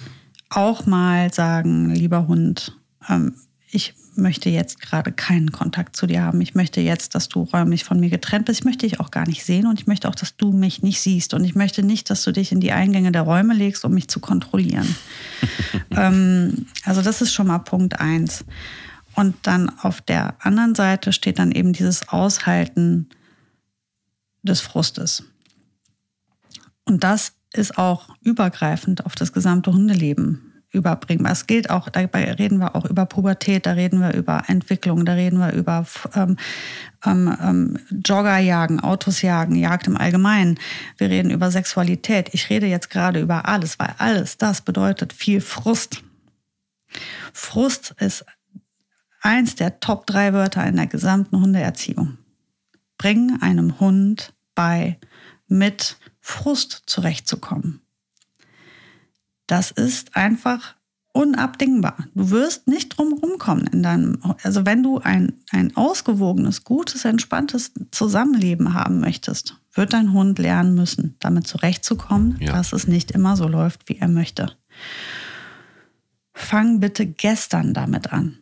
auch mal sagen, lieber Hund, ähm, ich möchte jetzt gerade keinen Kontakt zu dir haben. Ich möchte jetzt, dass du räumlich von mir getrennt bist. Ich möchte dich auch gar nicht sehen und ich möchte auch, dass du mich nicht siehst. Und ich möchte nicht, dass du dich in die Eingänge der Räume legst, um mich zu kontrollieren. [laughs] ähm, also das ist schon mal Punkt eins. Und dann auf der anderen Seite steht dann eben dieses Aushalten des Frustes. Und das ist auch übergreifend auf das gesamte Hundeleben überbringbar. Es gilt auch, dabei reden wir auch über Pubertät, da reden wir über Entwicklung, da reden wir über ähm, ähm, ähm Joggerjagen, Autos jagen, Jagd im Allgemeinen. Wir reden über Sexualität. Ich rede jetzt gerade über alles, weil alles das bedeutet viel Frust. Frust ist eins der Top drei Wörter in der gesamten Hundeerziehung. Bring einem Hund bei, mit Frust zurechtzukommen. Das ist einfach unabdingbar. Du wirst nicht drum rumkommen in deinem, also wenn du ein, ein ausgewogenes, gutes, entspanntes Zusammenleben haben möchtest, wird dein Hund lernen müssen, damit zurechtzukommen, ja. dass es nicht immer so läuft, wie er möchte. Fang bitte gestern damit an.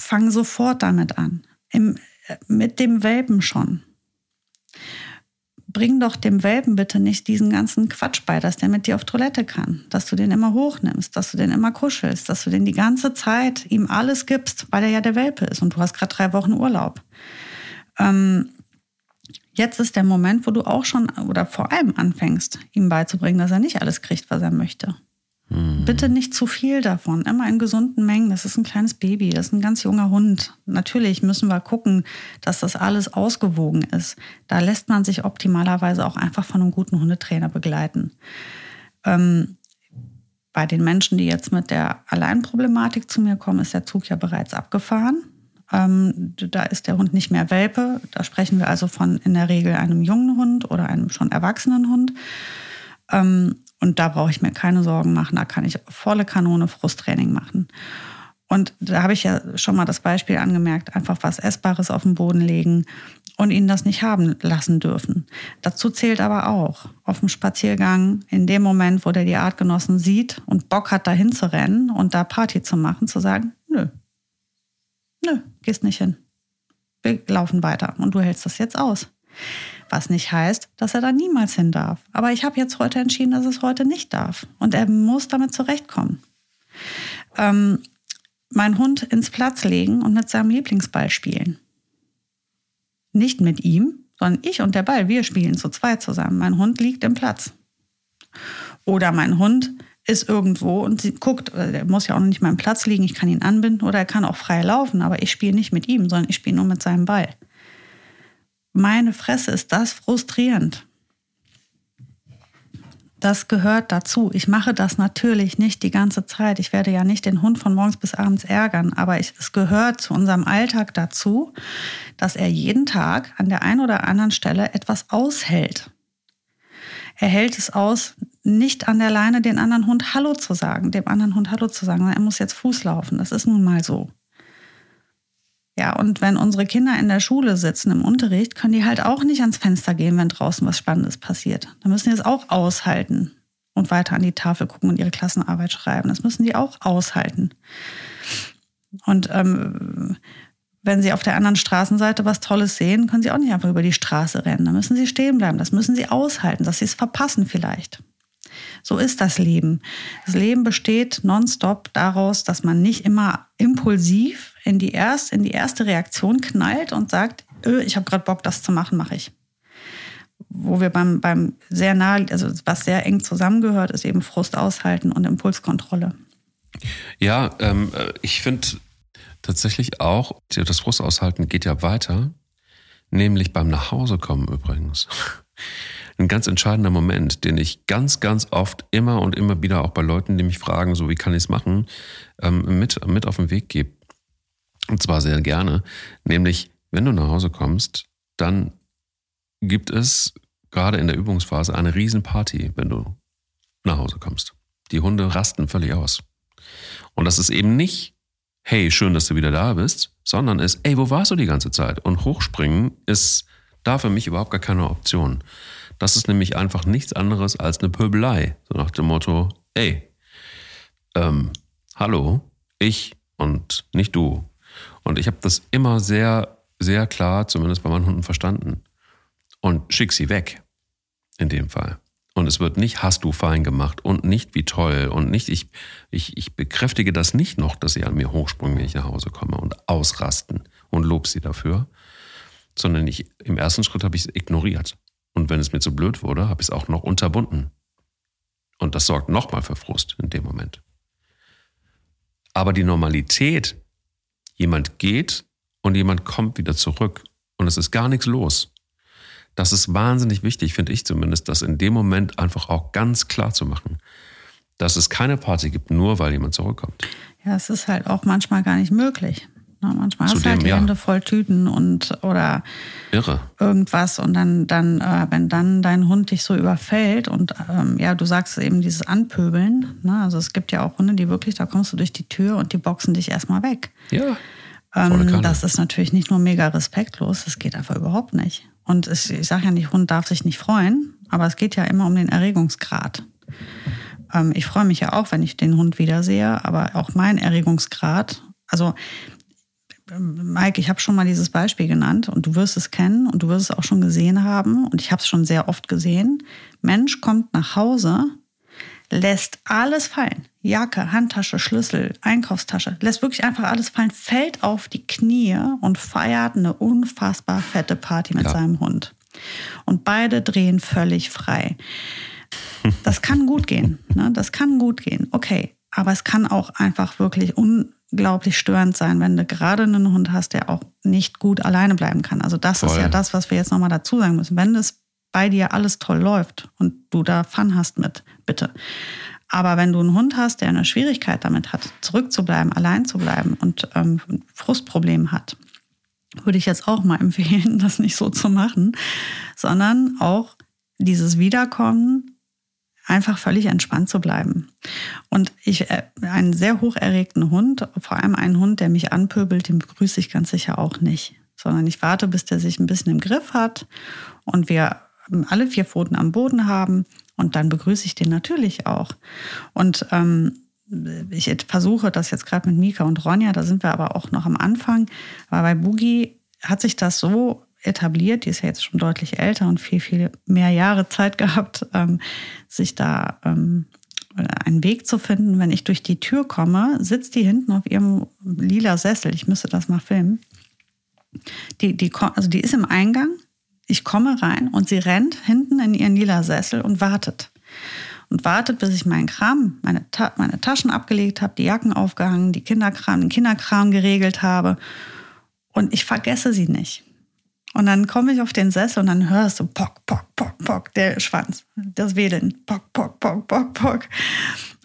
Fang sofort damit an. Im, mit dem Welpen schon bring doch dem Welpen bitte nicht diesen ganzen Quatsch bei, dass der mit dir auf Toilette kann, dass du den immer hochnimmst, dass du den immer kuschelst, dass du den die ganze Zeit ihm alles gibst, weil er ja der Welpe ist und du hast gerade drei Wochen Urlaub. Ähm, jetzt ist der Moment, wo du auch schon oder vor allem anfängst, ihm beizubringen, dass er nicht alles kriegt, was er möchte. Mhm. Bitte nicht zu viel davon. Immer in gesunden Mengen. Das ist ein kleines Baby, das ist ein ganz junger Hund. Natürlich müssen wir gucken, dass das alles ausgewogen ist. Da lässt man sich optimalerweise auch einfach von einem guten Hundetrainer begleiten. Ähm, bei den Menschen, die jetzt mit der Alleinproblematik zu mir kommen, ist der Zug ja bereits abgefahren. Ähm, da ist der Hund nicht mehr Welpe. Da sprechen wir also von in der Regel einem jungen Hund oder einem schon erwachsenen Hund. Ähm, und da brauche ich mir keine Sorgen machen. Da kann ich volle Kanone Frusttraining machen. Und da habe ich ja schon mal das Beispiel angemerkt, einfach was Essbares auf den Boden legen und ihn das nicht haben lassen dürfen. Dazu zählt aber auch auf dem Spaziergang, in dem Moment, wo der die Artgenossen sieht und Bock hat, dahin zu rennen und da Party zu machen, zu sagen, nö, nö, gehst nicht hin. Wir laufen weiter und du hältst das jetzt aus. Was nicht heißt, dass er da niemals hin darf. Aber ich habe jetzt heute entschieden, dass es heute nicht darf. Und er muss damit zurechtkommen. Ähm, mein Hund ins Platz legen und mit seinem Lieblingsball spielen. Nicht mit ihm, sondern ich und der Ball, wir spielen zu zweit zusammen. Mein Hund liegt im Platz. Oder mein Hund ist irgendwo und sie guckt, äh, der muss ja auch nicht mal im Platz liegen, ich kann ihn anbinden oder er kann auch frei laufen, aber ich spiele nicht mit ihm, sondern ich spiele nur mit seinem Ball meine Fresse, ist das frustrierend. Das gehört dazu. Ich mache das natürlich nicht die ganze Zeit. Ich werde ja nicht den Hund von morgens bis abends ärgern, aber ich, es gehört zu unserem Alltag dazu, dass er jeden Tag an der einen oder anderen Stelle etwas aushält. Er hält es aus, nicht an der Leine den anderen Hund Hallo zu sagen, dem anderen Hund Hallo zu sagen, er muss jetzt Fuß laufen. Das ist nun mal so. Ja, und wenn unsere Kinder in der Schule sitzen im Unterricht, können die halt auch nicht ans Fenster gehen, wenn draußen was Spannendes passiert. Da müssen die es auch aushalten und weiter an die Tafel gucken und ihre Klassenarbeit schreiben. Das müssen die auch aushalten. Und ähm, wenn sie auf der anderen Straßenseite was Tolles sehen, können sie auch nicht einfach über die Straße rennen. Da müssen sie stehen bleiben. Das müssen sie aushalten, dass sie es verpassen vielleicht. So ist das Leben. Das Leben besteht nonstop daraus, dass man nicht immer impulsiv in die, erst, in die erste Reaktion knallt und sagt, ich habe gerade Bock, das zu machen, mache ich. Wo wir beim, beim sehr nah, also was sehr eng zusammengehört, ist eben Frust aushalten und Impulskontrolle. Ja, ähm, äh, ich finde tatsächlich auch, das Frust aushalten geht ja weiter, nämlich beim Nachhausekommen übrigens ein ganz entscheidender Moment, den ich ganz, ganz oft immer und immer wieder auch bei Leuten, die mich fragen, so wie kann ich es machen, ähm, mit, mit auf den Weg gebe. Und zwar sehr gerne. Nämlich, wenn du nach Hause kommst, dann gibt es gerade in der Übungsphase eine Riesenparty, wenn du nach Hause kommst. Die Hunde rasten völlig aus. Und das ist eben nicht, hey, schön, dass du wieder da bist, sondern ist, ey, wo warst du die ganze Zeit? Und hochspringen ist da für mich überhaupt gar keine Option. Das ist nämlich einfach nichts anderes als eine Pöbelei. So nach dem Motto, ey, ähm, hallo, ich und nicht du. Und ich habe das immer sehr, sehr klar, zumindest bei meinen Hunden, verstanden. Und schick sie weg. In dem Fall. Und es wird nicht hast du fein gemacht und nicht wie toll und nicht, ich, ich, ich bekräftige das nicht noch, dass sie an mir hochspringen, wenn ich nach Hause komme und ausrasten und lob sie dafür, sondern ich, im ersten Schritt habe ich es ignoriert. Und wenn es mir zu blöd wurde, habe ich es auch noch unterbunden. Und das sorgt nochmal für Frust in dem Moment. Aber die Normalität, jemand geht und jemand kommt wieder zurück und es ist gar nichts los. Das ist wahnsinnig wichtig, finde ich zumindest, das in dem Moment einfach auch ganz klar zu machen, dass es keine Party gibt, nur weil jemand zurückkommt. Ja, es ist halt auch manchmal gar nicht möglich. Ne? Manchmal hast du Zudem, halt die ja. Hände voll Tüten und oder Irre. irgendwas und dann, dann äh, wenn dann dein Hund dich so überfällt und ähm, ja, du sagst eben dieses Anpöbeln, ne? also es gibt ja auch Hunde, die wirklich, da kommst du durch die Tür und die boxen dich erstmal weg. Ja. Ähm, das ist natürlich nicht nur mega respektlos, das geht einfach überhaupt nicht. Und es, ich sage ja nicht, Hund darf sich nicht freuen, aber es geht ja immer um den Erregungsgrad. Ähm, ich freue mich ja auch, wenn ich den Hund wiedersehe, aber auch mein Erregungsgrad, also Mike, ich habe schon mal dieses Beispiel genannt und du wirst es kennen und du wirst es auch schon gesehen haben und ich habe es schon sehr oft gesehen. Mensch kommt nach Hause, lässt alles fallen. Jacke, Handtasche, Schlüssel, Einkaufstasche, lässt wirklich einfach alles fallen, fällt auf die Knie und feiert eine unfassbar fette Party mit Ja. seinem Hund. Und beide drehen völlig frei. Das kann gut gehen. Ne? Das kann gut gehen. Okay. Aber es kann auch einfach wirklich unglaublich störend sein, wenn du gerade einen Hund hast, der auch nicht gut alleine bleiben kann. Also das ist Voll. ja das, was wir jetzt nochmal dazu sagen müssen. Wenn das bei dir alles toll läuft und du da Fun hast mit, bitte. Aber wenn du einen Hund hast, der eine Schwierigkeit damit hat, zurückzubleiben, allein zu bleiben und ähm, ein Frustproblem hat, würde ich jetzt auch mal [laughs] empfehlen, das nicht so zu machen, sondern auch dieses Wiederkommen einfach völlig entspannt zu bleiben. Und ich, äh, einen sehr hoch erregten Hund, vor allem einen Hund, der mich anpöbelt, den begrüße ich ganz sicher auch nicht. Sondern ich warte, bis der sich ein bisschen im Griff hat und wir alle vier Pfoten am Boden haben und dann begrüße ich den natürlich auch. Und ähm, ich versuche das jetzt gerade mit Mika und Ronja, da sind wir aber auch noch am Anfang. Aber bei Boogie hat sich das so etabliert, die ist ja jetzt schon deutlich älter und viel, viel mehr Jahre Zeit gehabt, ähm, sich da ähm, einen Weg zu finden. Wenn ich durch die Tür komme, sitzt die hinten auf ihrem lila Sessel. Ich müsste das mal filmen. Die, die, also die ist im Eingang. Ich komme rein und sie rennt hinten in ihren lila Sessel und wartet. Und wartet, bis ich meinen Kram, meine, Ta meine Taschen abgelegt habe, die Jacken aufgehangen, die Kinderkram, den Kinderkram geregelt habe. Und ich vergesse sie nicht. Und dann komme ich auf den Sessel und dann hörst du pock, pock, pock, pock, der Schwanz, das Wedeln, pock, pock, pock, pock, pock.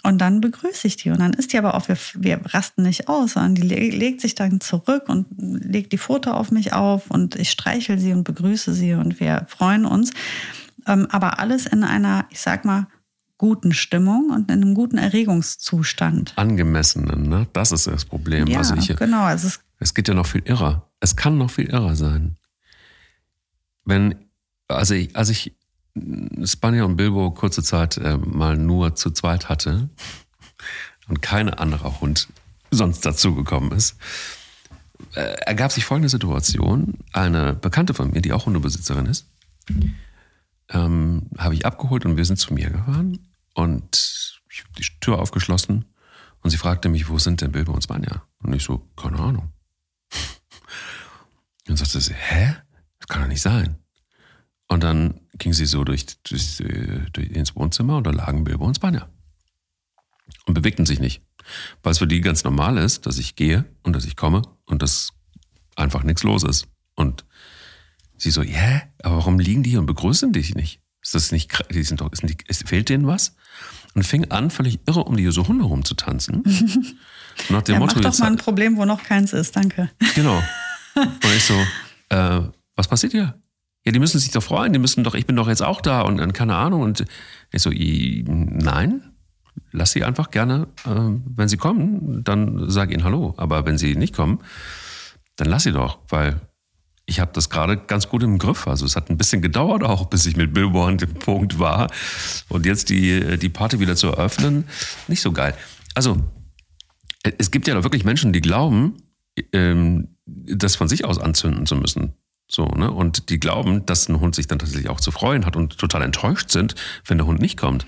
Und dann begrüße ich die. Und dann ist die aber auch, wir, wir rasten nicht aus, sondern die le legt sich dann zurück und legt die Foto auf mich auf und ich streichel sie und begrüße sie und wir freuen uns. Ähm, aber alles in einer, ich sag mal, guten Stimmung und in einem guten Erregungszustand. Angemessenen, ne? Das ist das Problem. Ja, also ich, genau. Es, Es geht ja noch viel irrer. Es kann noch viel irrer sein. Wenn, also ich, als ich Spanier und Bilbo kurze Zeit äh, mal nur zu zweit hatte und kein anderer Hund sonst dazugekommen ist, äh, ergab sich folgende Situation. Eine Bekannte von mir, die auch Hundebesitzerin ist, ähm, habe ich abgeholt und wir sind zu mir gefahren und ich habe die Tür aufgeschlossen und sie fragte mich, wo sind denn Bilbo und Spanier? Und ich so, keine Ahnung. [laughs] Und sagte sie, hä? Das kann doch nicht sein. Und dann ging sie so durch, durch, durch ins Wohnzimmer und da lagen Bilbo und Spanier. Und bewegten sich nicht. Weil es für die ganz normal ist, dass ich gehe und dass ich komme und dass einfach nichts los ist. Und sie so, ja, aber warum liegen die hier und begrüßen dich nicht? Ist das nicht, die sind doch, ist nicht, fehlt denen was? Und fing an, völlig irre um die so Hunde rumzutanzen. [laughs] Nach dem ja, Motto, mach doch mal ein Problem, wo noch keins ist. Danke. Genau. [laughs] Und ich so, äh, was passiert hier? Ja, die müssen sich doch freuen, die müssen doch, ich bin doch jetzt auch da und, und keine Ahnung. Und ich so, nein, lass sie einfach gerne, äh, wenn sie kommen, dann sag ihnen Hallo. Aber wenn sie nicht kommen, dann lass sie doch, weil ich habe das gerade ganz gut im Griff. Also es hat ein bisschen gedauert auch, bis ich mit Bilbo an dem Punkt war. Und jetzt die, die Party wieder zu eröffnen, nicht so geil. Also es gibt ja doch wirklich Menschen, die glauben, ähm, das von sich aus anzünden zu müssen. So, ne? Und die glauben, dass ein Hund sich dann tatsächlich auch zu freuen hat und total enttäuscht sind, wenn der Hund nicht kommt.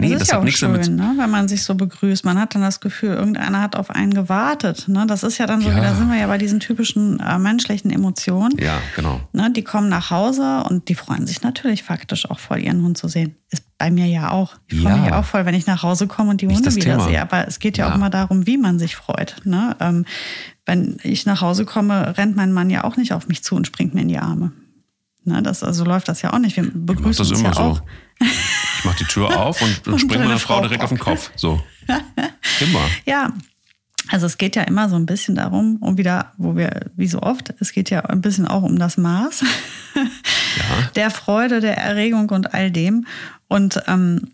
Nee, das das, ist ja hat auch schön, damit. ne? wenn man sich so begrüßt. Man hat dann das Gefühl, irgendeiner hat auf einen gewartet. Ne? Das ist ja dann so, Ja. da sind wir ja bei diesen typischen äh, menschlichen Emotionen. Ja, genau. Ne? Die kommen nach Hause und die freuen sich natürlich faktisch auch voll, ihren Hund zu sehen. Ist bei mir ja auch. Ich freue Ja. mich ja auch voll, wenn ich nach Hause komme und die Nicht Hunde das wieder Thema. sehe. Aber es geht ja, Ja. auch immer darum, wie man sich freut. Ne? Ähm, wenn ich nach Hause komme, rennt mein Mann ja auch nicht auf mich zu und springt mir in die Arme. Ne? Das, also läuft das ja auch nicht. Wir Ich begrüßen das uns immer ja so. auch. Ich mach die Tür [laughs] auf und, und, Und springe meiner Frau Frau direkt auf den Kopf. So. Immer. [laughs] Ja, also es geht ja immer so ein bisschen darum, um wieder, wo wir, wie so oft, es geht ja ein bisschen auch um das Maß [laughs] ja. der Freude, der Erregung und all dem. Und ähm,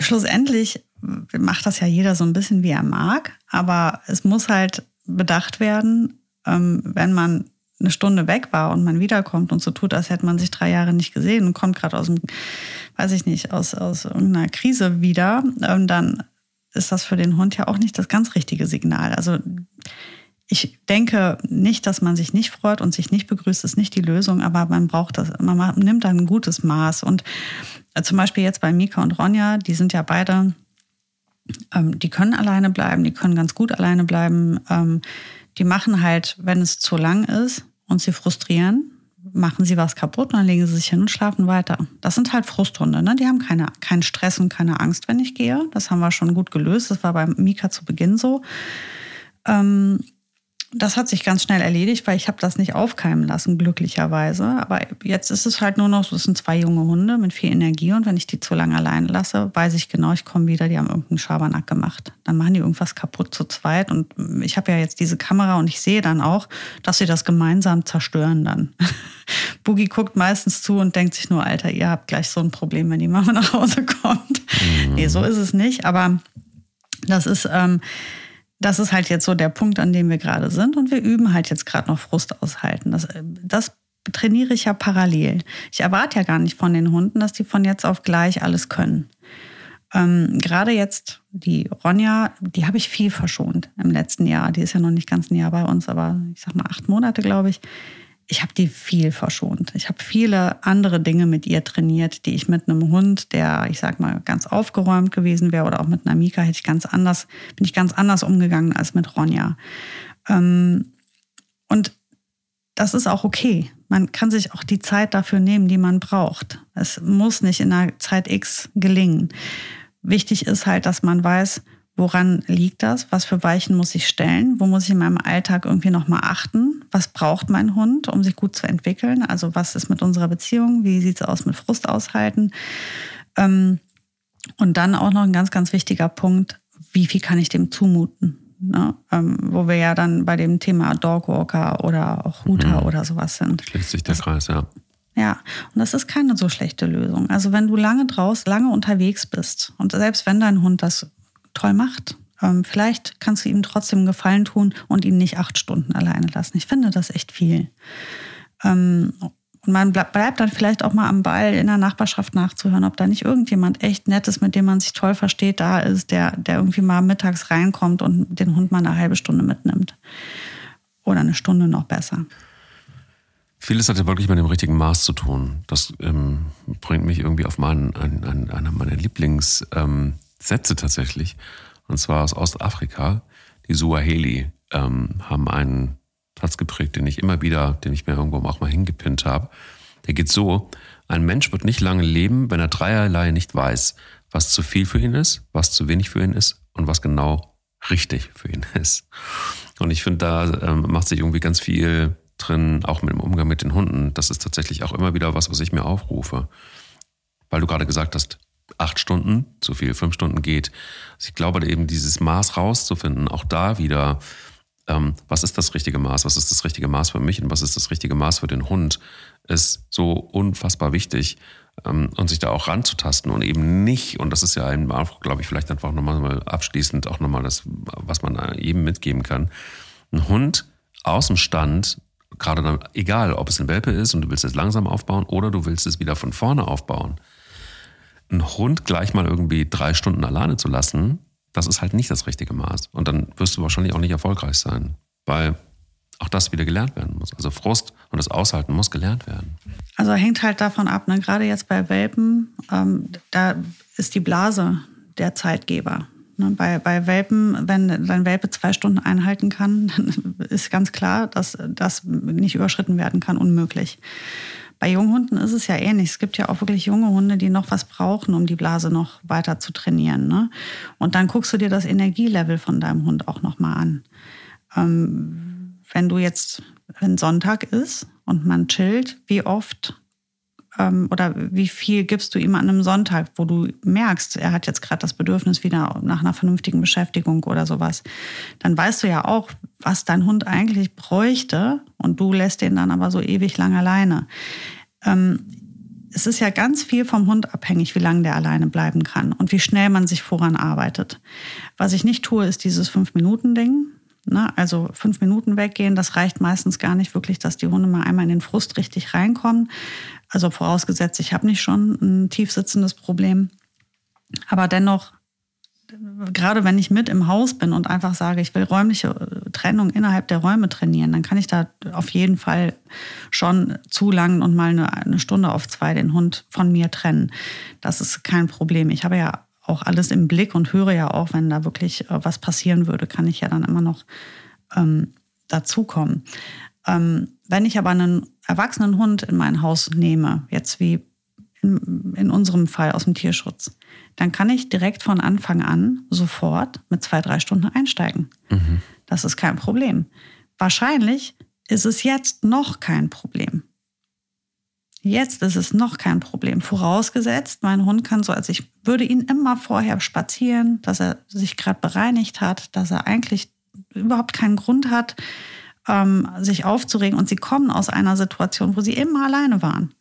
schlussendlich macht das ja jeder so ein bisschen, wie er mag. Aber es muss halt bedacht werden, ähm, wenn man eine Stunde weg war und man wiederkommt und so tut, als hätte man sich drei Jahre nicht gesehen und kommt gerade aus dem, weiß ich nicht, aus, aus irgendeiner Krise wieder, ähm, dann ist das für den Hund ja auch nicht das ganz richtige Signal. Also ich denke nicht, dass man sich nicht freut und sich nicht begrüßt, ist nicht die Lösung, aber man braucht das, man nimmt dann ein gutes Maß. Und äh, zum Beispiel jetzt bei Mika und Ronja, die sind ja beide, ähm, die können alleine bleiben, die können ganz gut alleine bleiben. Ähm, die machen halt, wenn es zu lang ist und sie frustrieren, machen sie was kaputt und dann legen sie sich hin und schlafen weiter. Das sind halt Frusthunde, ne? Die haben keine, keinen Stress und keine Angst, wenn ich gehe. Das haben wir schon gut gelöst. Das war bei Mika zu Beginn so. Ähm, das hat sich ganz schnell erledigt, weil ich habe das nicht aufkeimen lassen, glücklicherweise. Aber jetzt ist es halt nur noch, so, es sind zwei junge Hunde mit viel Energie und wenn ich die zu lange allein lasse, weiß ich genau, ich komme wieder, die haben irgendeinen Schabernack gemacht. Dann machen die irgendwas kaputt zu zweit und ich habe ja jetzt diese Kamera und ich sehe dann auch, dass sie das gemeinsam zerstören dann. [laughs] Boogie guckt meistens zu und denkt sich nur, Alter, ihr habt gleich so ein Problem, wenn die Mama nach Hause kommt. Mhm. Nee, so ist es nicht, aber das ist... Ähm, das ist halt jetzt so der Punkt, an dem wir gerade sind. Und wir üben halt jetzt gerade noch Frust aushalten. Das, das trainiere ich ja parallel. Ich erwarte ja gar nicht von den Hunden, dass die von jetzt auf gleich alles können. Ähm, gerade jetzt die Ronja, die habe ich viel verschont im letzten Jahr. Die ist ja noch nicht ganz ein Jahr bei uns, aber ich sag mal acht Monate, glaube ich ich habe die viel verschont. Ich habe viele andere Dinge mit ihr trainiert, die ich mit einem Hund, der, ich sag mal, ganz aufgeräumt gewesen wäre oder auch mit einer Mika, hätte ich ganz anders, bin ich ganz anders umgegangen als mit Ronja. Ähm, und das ist auch okay. Man kann sich auch die Zeit dafür nehmen, die man braucht. Es muss nicht in einer Zeit X gelingen. Wichtig ist halt, dass man weiß, Woran liegt das? Was für Weichen muss ich stellen? Wo muss ich in meinem Alltag irgendwie nochmal achten? Was braucht mein Hund, um sich gut zu entwickeln? Also was ist mit unserer Beziehung? Wie sieht es aus mit Frust aushalten? Ähm, und dann auch noch ein ganz, ganz wichtiger Punkt, wie viel kann ich dem zumuten? Ne? Ähm, wo wir ja dann bei dem Thema Dogwalker oder auch Huter mhm. oder sowas sind. Schließt sich der das, Kreis, ja. Ja, und das ist keine so schlechte Lösung. Also wenn du lange draus, lange unterwegs bist und selbst wenn dein Hund das toll macht. Ähm, vielleicht kannst du ihm trotzdem einen Gefallen tun und ihn nicht acht Stunden alleine lassen. Ich finde das echt viel. Ähm, und man bleibt dann vielleicht auch mal am Ball in der Nachbarschaft nachzuhören, ob da nicht irgendjemand echt Nettes, mit dem man sich toll versteht, da ist, der, der irgendwie mal mittags reinkommt und den Hund mal eine halbe Stunde mitnimmt. Oder eine Stunde noch besser. Vieles hat ja wirklich mit dem richtigen Maß zu tun. Das ähm, bringt mich irgendwie auf meinen, einen, einen, einer meiner Lieblings- ähm, Sätze tatsächlich. Und zwar aus Ostafrika. Die Suaheli ähm, haben einen Satz geprägt, den ich immer wieder, den ich mir irgendwo auch mal hingepinnt habe. Der geht so, ein Mensch wird nicht lange leben, wenn er dreierlei nicht weiß, was zu viel für ihn ist, was zu wenig für ihn ist und was genau richtig für ihn ist. Und ich finde, da ähm, macht sich irgendwie ganz viel drin, auch mit dem Umgang mit den Hunden. Das ist tatsächlich auch immer wieder was, was ich mir aufrufe. Weil du gerade gesagt hast, acht Stunden, zu viel fünf Stunden geht. Also ich glaube eben dieses Maß rauszufinden, auch da wieder, ähm, was ist das richtige Maß, was ist das richtige Maß für mich und was ist das richtige Maß für den Hund, ist so unfassbar wichtig ähm, und sich da auch ranzutasten und eben nicht, und das ist ja auch, glaube ich, vielleicht einfach nochmal abschließend auch nochmal das, was man jedem mitgeben kann. Ein Hund aus dem Stand gerade dann, egal ob es ein Welpe ist und du willst es langsam aufbauen oder du willst es wieder von vorne aufbauen, einen Hund gleich mal irgendwie drei Stunden alleine zu lassen, das ist halt nicht das richtige Maß. Und dann wirst du wahrscheinlich auch nicht erfolgreich sein, weil auch das wieder gelernt werden muss. Also Frust und das Aushalten muss gelernt werden. Also hängt halt davon ab, ne? gerade jetzt bei Welpen, ähm, da ist die Blase der Zeitgeber. Ne? Bei, bei Welpen, wenn dein Welpe zwei Stunden einhalten kann, [laughs] dann ist ganz klar, dass das nicht überschritten werden kann, unmöglich. Bei Junghunden ist es ja ähnlich. Es gibt ja auch wirklich junge Hunde, die noch was brauchen, um die Blase noch weiter zu trainieren. Ne? Und dann guckst du dir das Energielevel von deinem Hund auch nochmal an. Ähm, wenn du jetzt, wenn Sonntag ist und man chillt, wie oft ähm, oder wie viel gibst du ihm an einem Sonntag, wo du merkst, er hat jetzt gerade das Bedürfnis wieder nach einer vernünftigen Beschäftigung oder sowas. Dann weißt du ja auch, was dein Hund eigentlich bräuchte und du lässt den dann aber so ewig lang alleine. Ähm, es ist ja ganz viel vom Hund abhängig, wie lange der alleine bleiben kann und wie schnell man sich voran arbeitet. Was ich nicht tue, ist dieses Fünf-Minuten-Ding. Ne? Also fünf Minuten weggehen, das reicht meistens gar nicht wirklich, dass die Hunde mal einmal in den Frust richtig reinkommen. Also vorausgesetzt, ich habe nicht schon ein tief sitzendes Problem. Aber dennoch, gerade wenn ich mit im Haus bin und einfach sage, ich will räumliche äh, Trennung innerhalb der Räume trainieren, dann kann ich da auf jeden Fall schon zu lang und mal eine, eine Stunde auf zwei den Hund von mir trennen. Das ist kein Problem. Ich habe ja auch alles im Blick und höre ja auch, wenn da wirklich äh, was passieren würde, kann ich ja dann immer noch ähm, dazukommen. Ähm, wenn ich aber einen erwachsenen Hund in mein Haus nehme, jetzt wie in, in unserem Fall aus dem Tierschutz, dann kann ich direkt von Anfang an sofort mit zwei, drei Stunden einsteigen. Mhm. Das ist kein Problem. Wahrscheinlich ist es jetzt noch kein Problem. Jetzt ist es noch kein Problem. Vorausgesetzt, mein Hund kann so, also ich würde ihn immer vorher spazieren, dass er sich gerade bereinigt hat, dass er eigentlich überhaupt keinen Grund hat, ähm, sich aufzuregen. Und sie kommen aus einer Situation, wo sie immer alleine waren.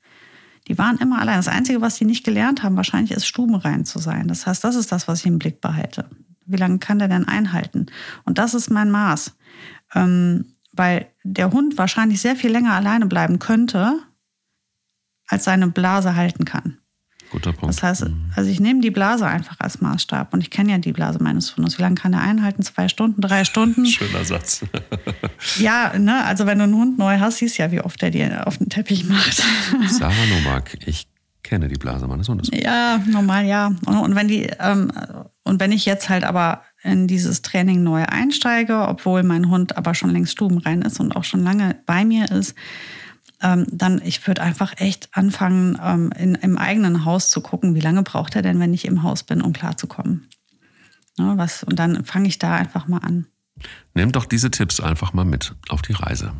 Die waren immer allein. Das Einzige, was sie nicht gelernt haben, wahrscheinlich ist stubenrein zu sein. Das heißt, das ist das, was ich im Blick behalte. Wie lange kann der denn einhalten? Und das ist mein Maß. Ähm, weil der Hund wahrscheinlich sehr viel länger alleine bleiben könnte, als seine Blase halten kann. Guter Punkt. Das heißt, mhm. also ich nehme die Blase einfach als Maßstab und ich kenne ja die Blase meines Hundes. Wie lange kann er einhalten? Zwei Stunden, drei Stunden? [laughs] Schöner Satz. [laughs] ja, ne, also wenn du einen Hund neu hast, siehst du ja, wie oft er dir auf den Teppich macht. [laughs] Sarah Nowak, ich kenne die Blase meines Hundes. Ja, normal, ja. Und, und wenn die, ähm, und wenn ich jetzt halt aber in dieses Training neu einsteige, obwohl mein Hund aber schon längst stubenrein ist und auch schon lange bei mir ist, ähm, dann ich würde einfach echt anfangen, ähm, in, im eigenen Haus zu gucken, wie lange braucht er denn, wenn ich im Haus bin, um klarzukommen. Ne, was, und dann fange ich da einfach mal an. Nehmt doch diese Tipps einfach mal mit auf die Reise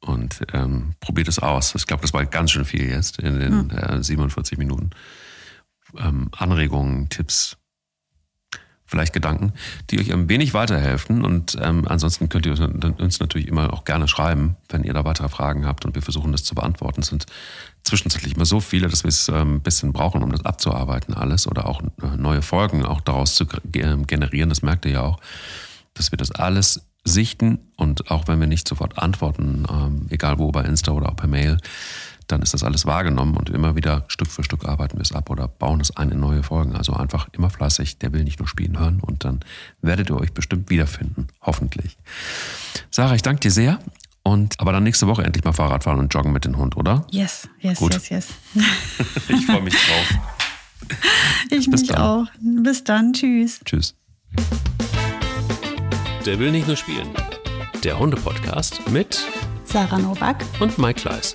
und ähm, probiert es aus. Ich glaube, das war ganz schön viel jetzt in den äh, 47 Minuten. Ähm, Anregungen, Tipps, vielleicht Gedanken, die euch ein wenig weiterhelfen. Und ähm, ansonsten könnt ihr uns natürlich immer auch gerne schreiben, wenn ihr da weitere Fragen habt und wir versuchen das zu beantworten. Es sind zwischenzeitlich immer so viele, dass wir es ähm, ein bisschen brauchen, um das abzuarbeiten alles oder auch äh, neue Folgen auch daraus zu generieren. Das merkt ihr ja auch, dass wir das alles sichten und auch wenn wir nicht sofort antworten, ähm, egal wo, bei Insta oder auch per Mail, dann ist das alles wahrgenommen und immer wieder Stück für Stück arbeiten wir es ab oder bauen es ein in neue Folgen. Also einfach immer fleißig, der will nicht nur spielen hören und dann werdet ihr euch bestimmt wiederfinden, hoffentlich. Sarah, ich danke dir sehr. Und aber dann nächste Woche endlich mal Fahrrad fahren und joggen mit dem Hund, oder? Yes, yes, Gut. yes, yes. [laughs] [laughs] ich freue mich drauf. Ich Bis mich dann. auch. Bis dann. Tschüss. Tschüss. Der will nicht nur spielen. Der Hunde-Podcast mit Sarah Novak und Mike Kleiss.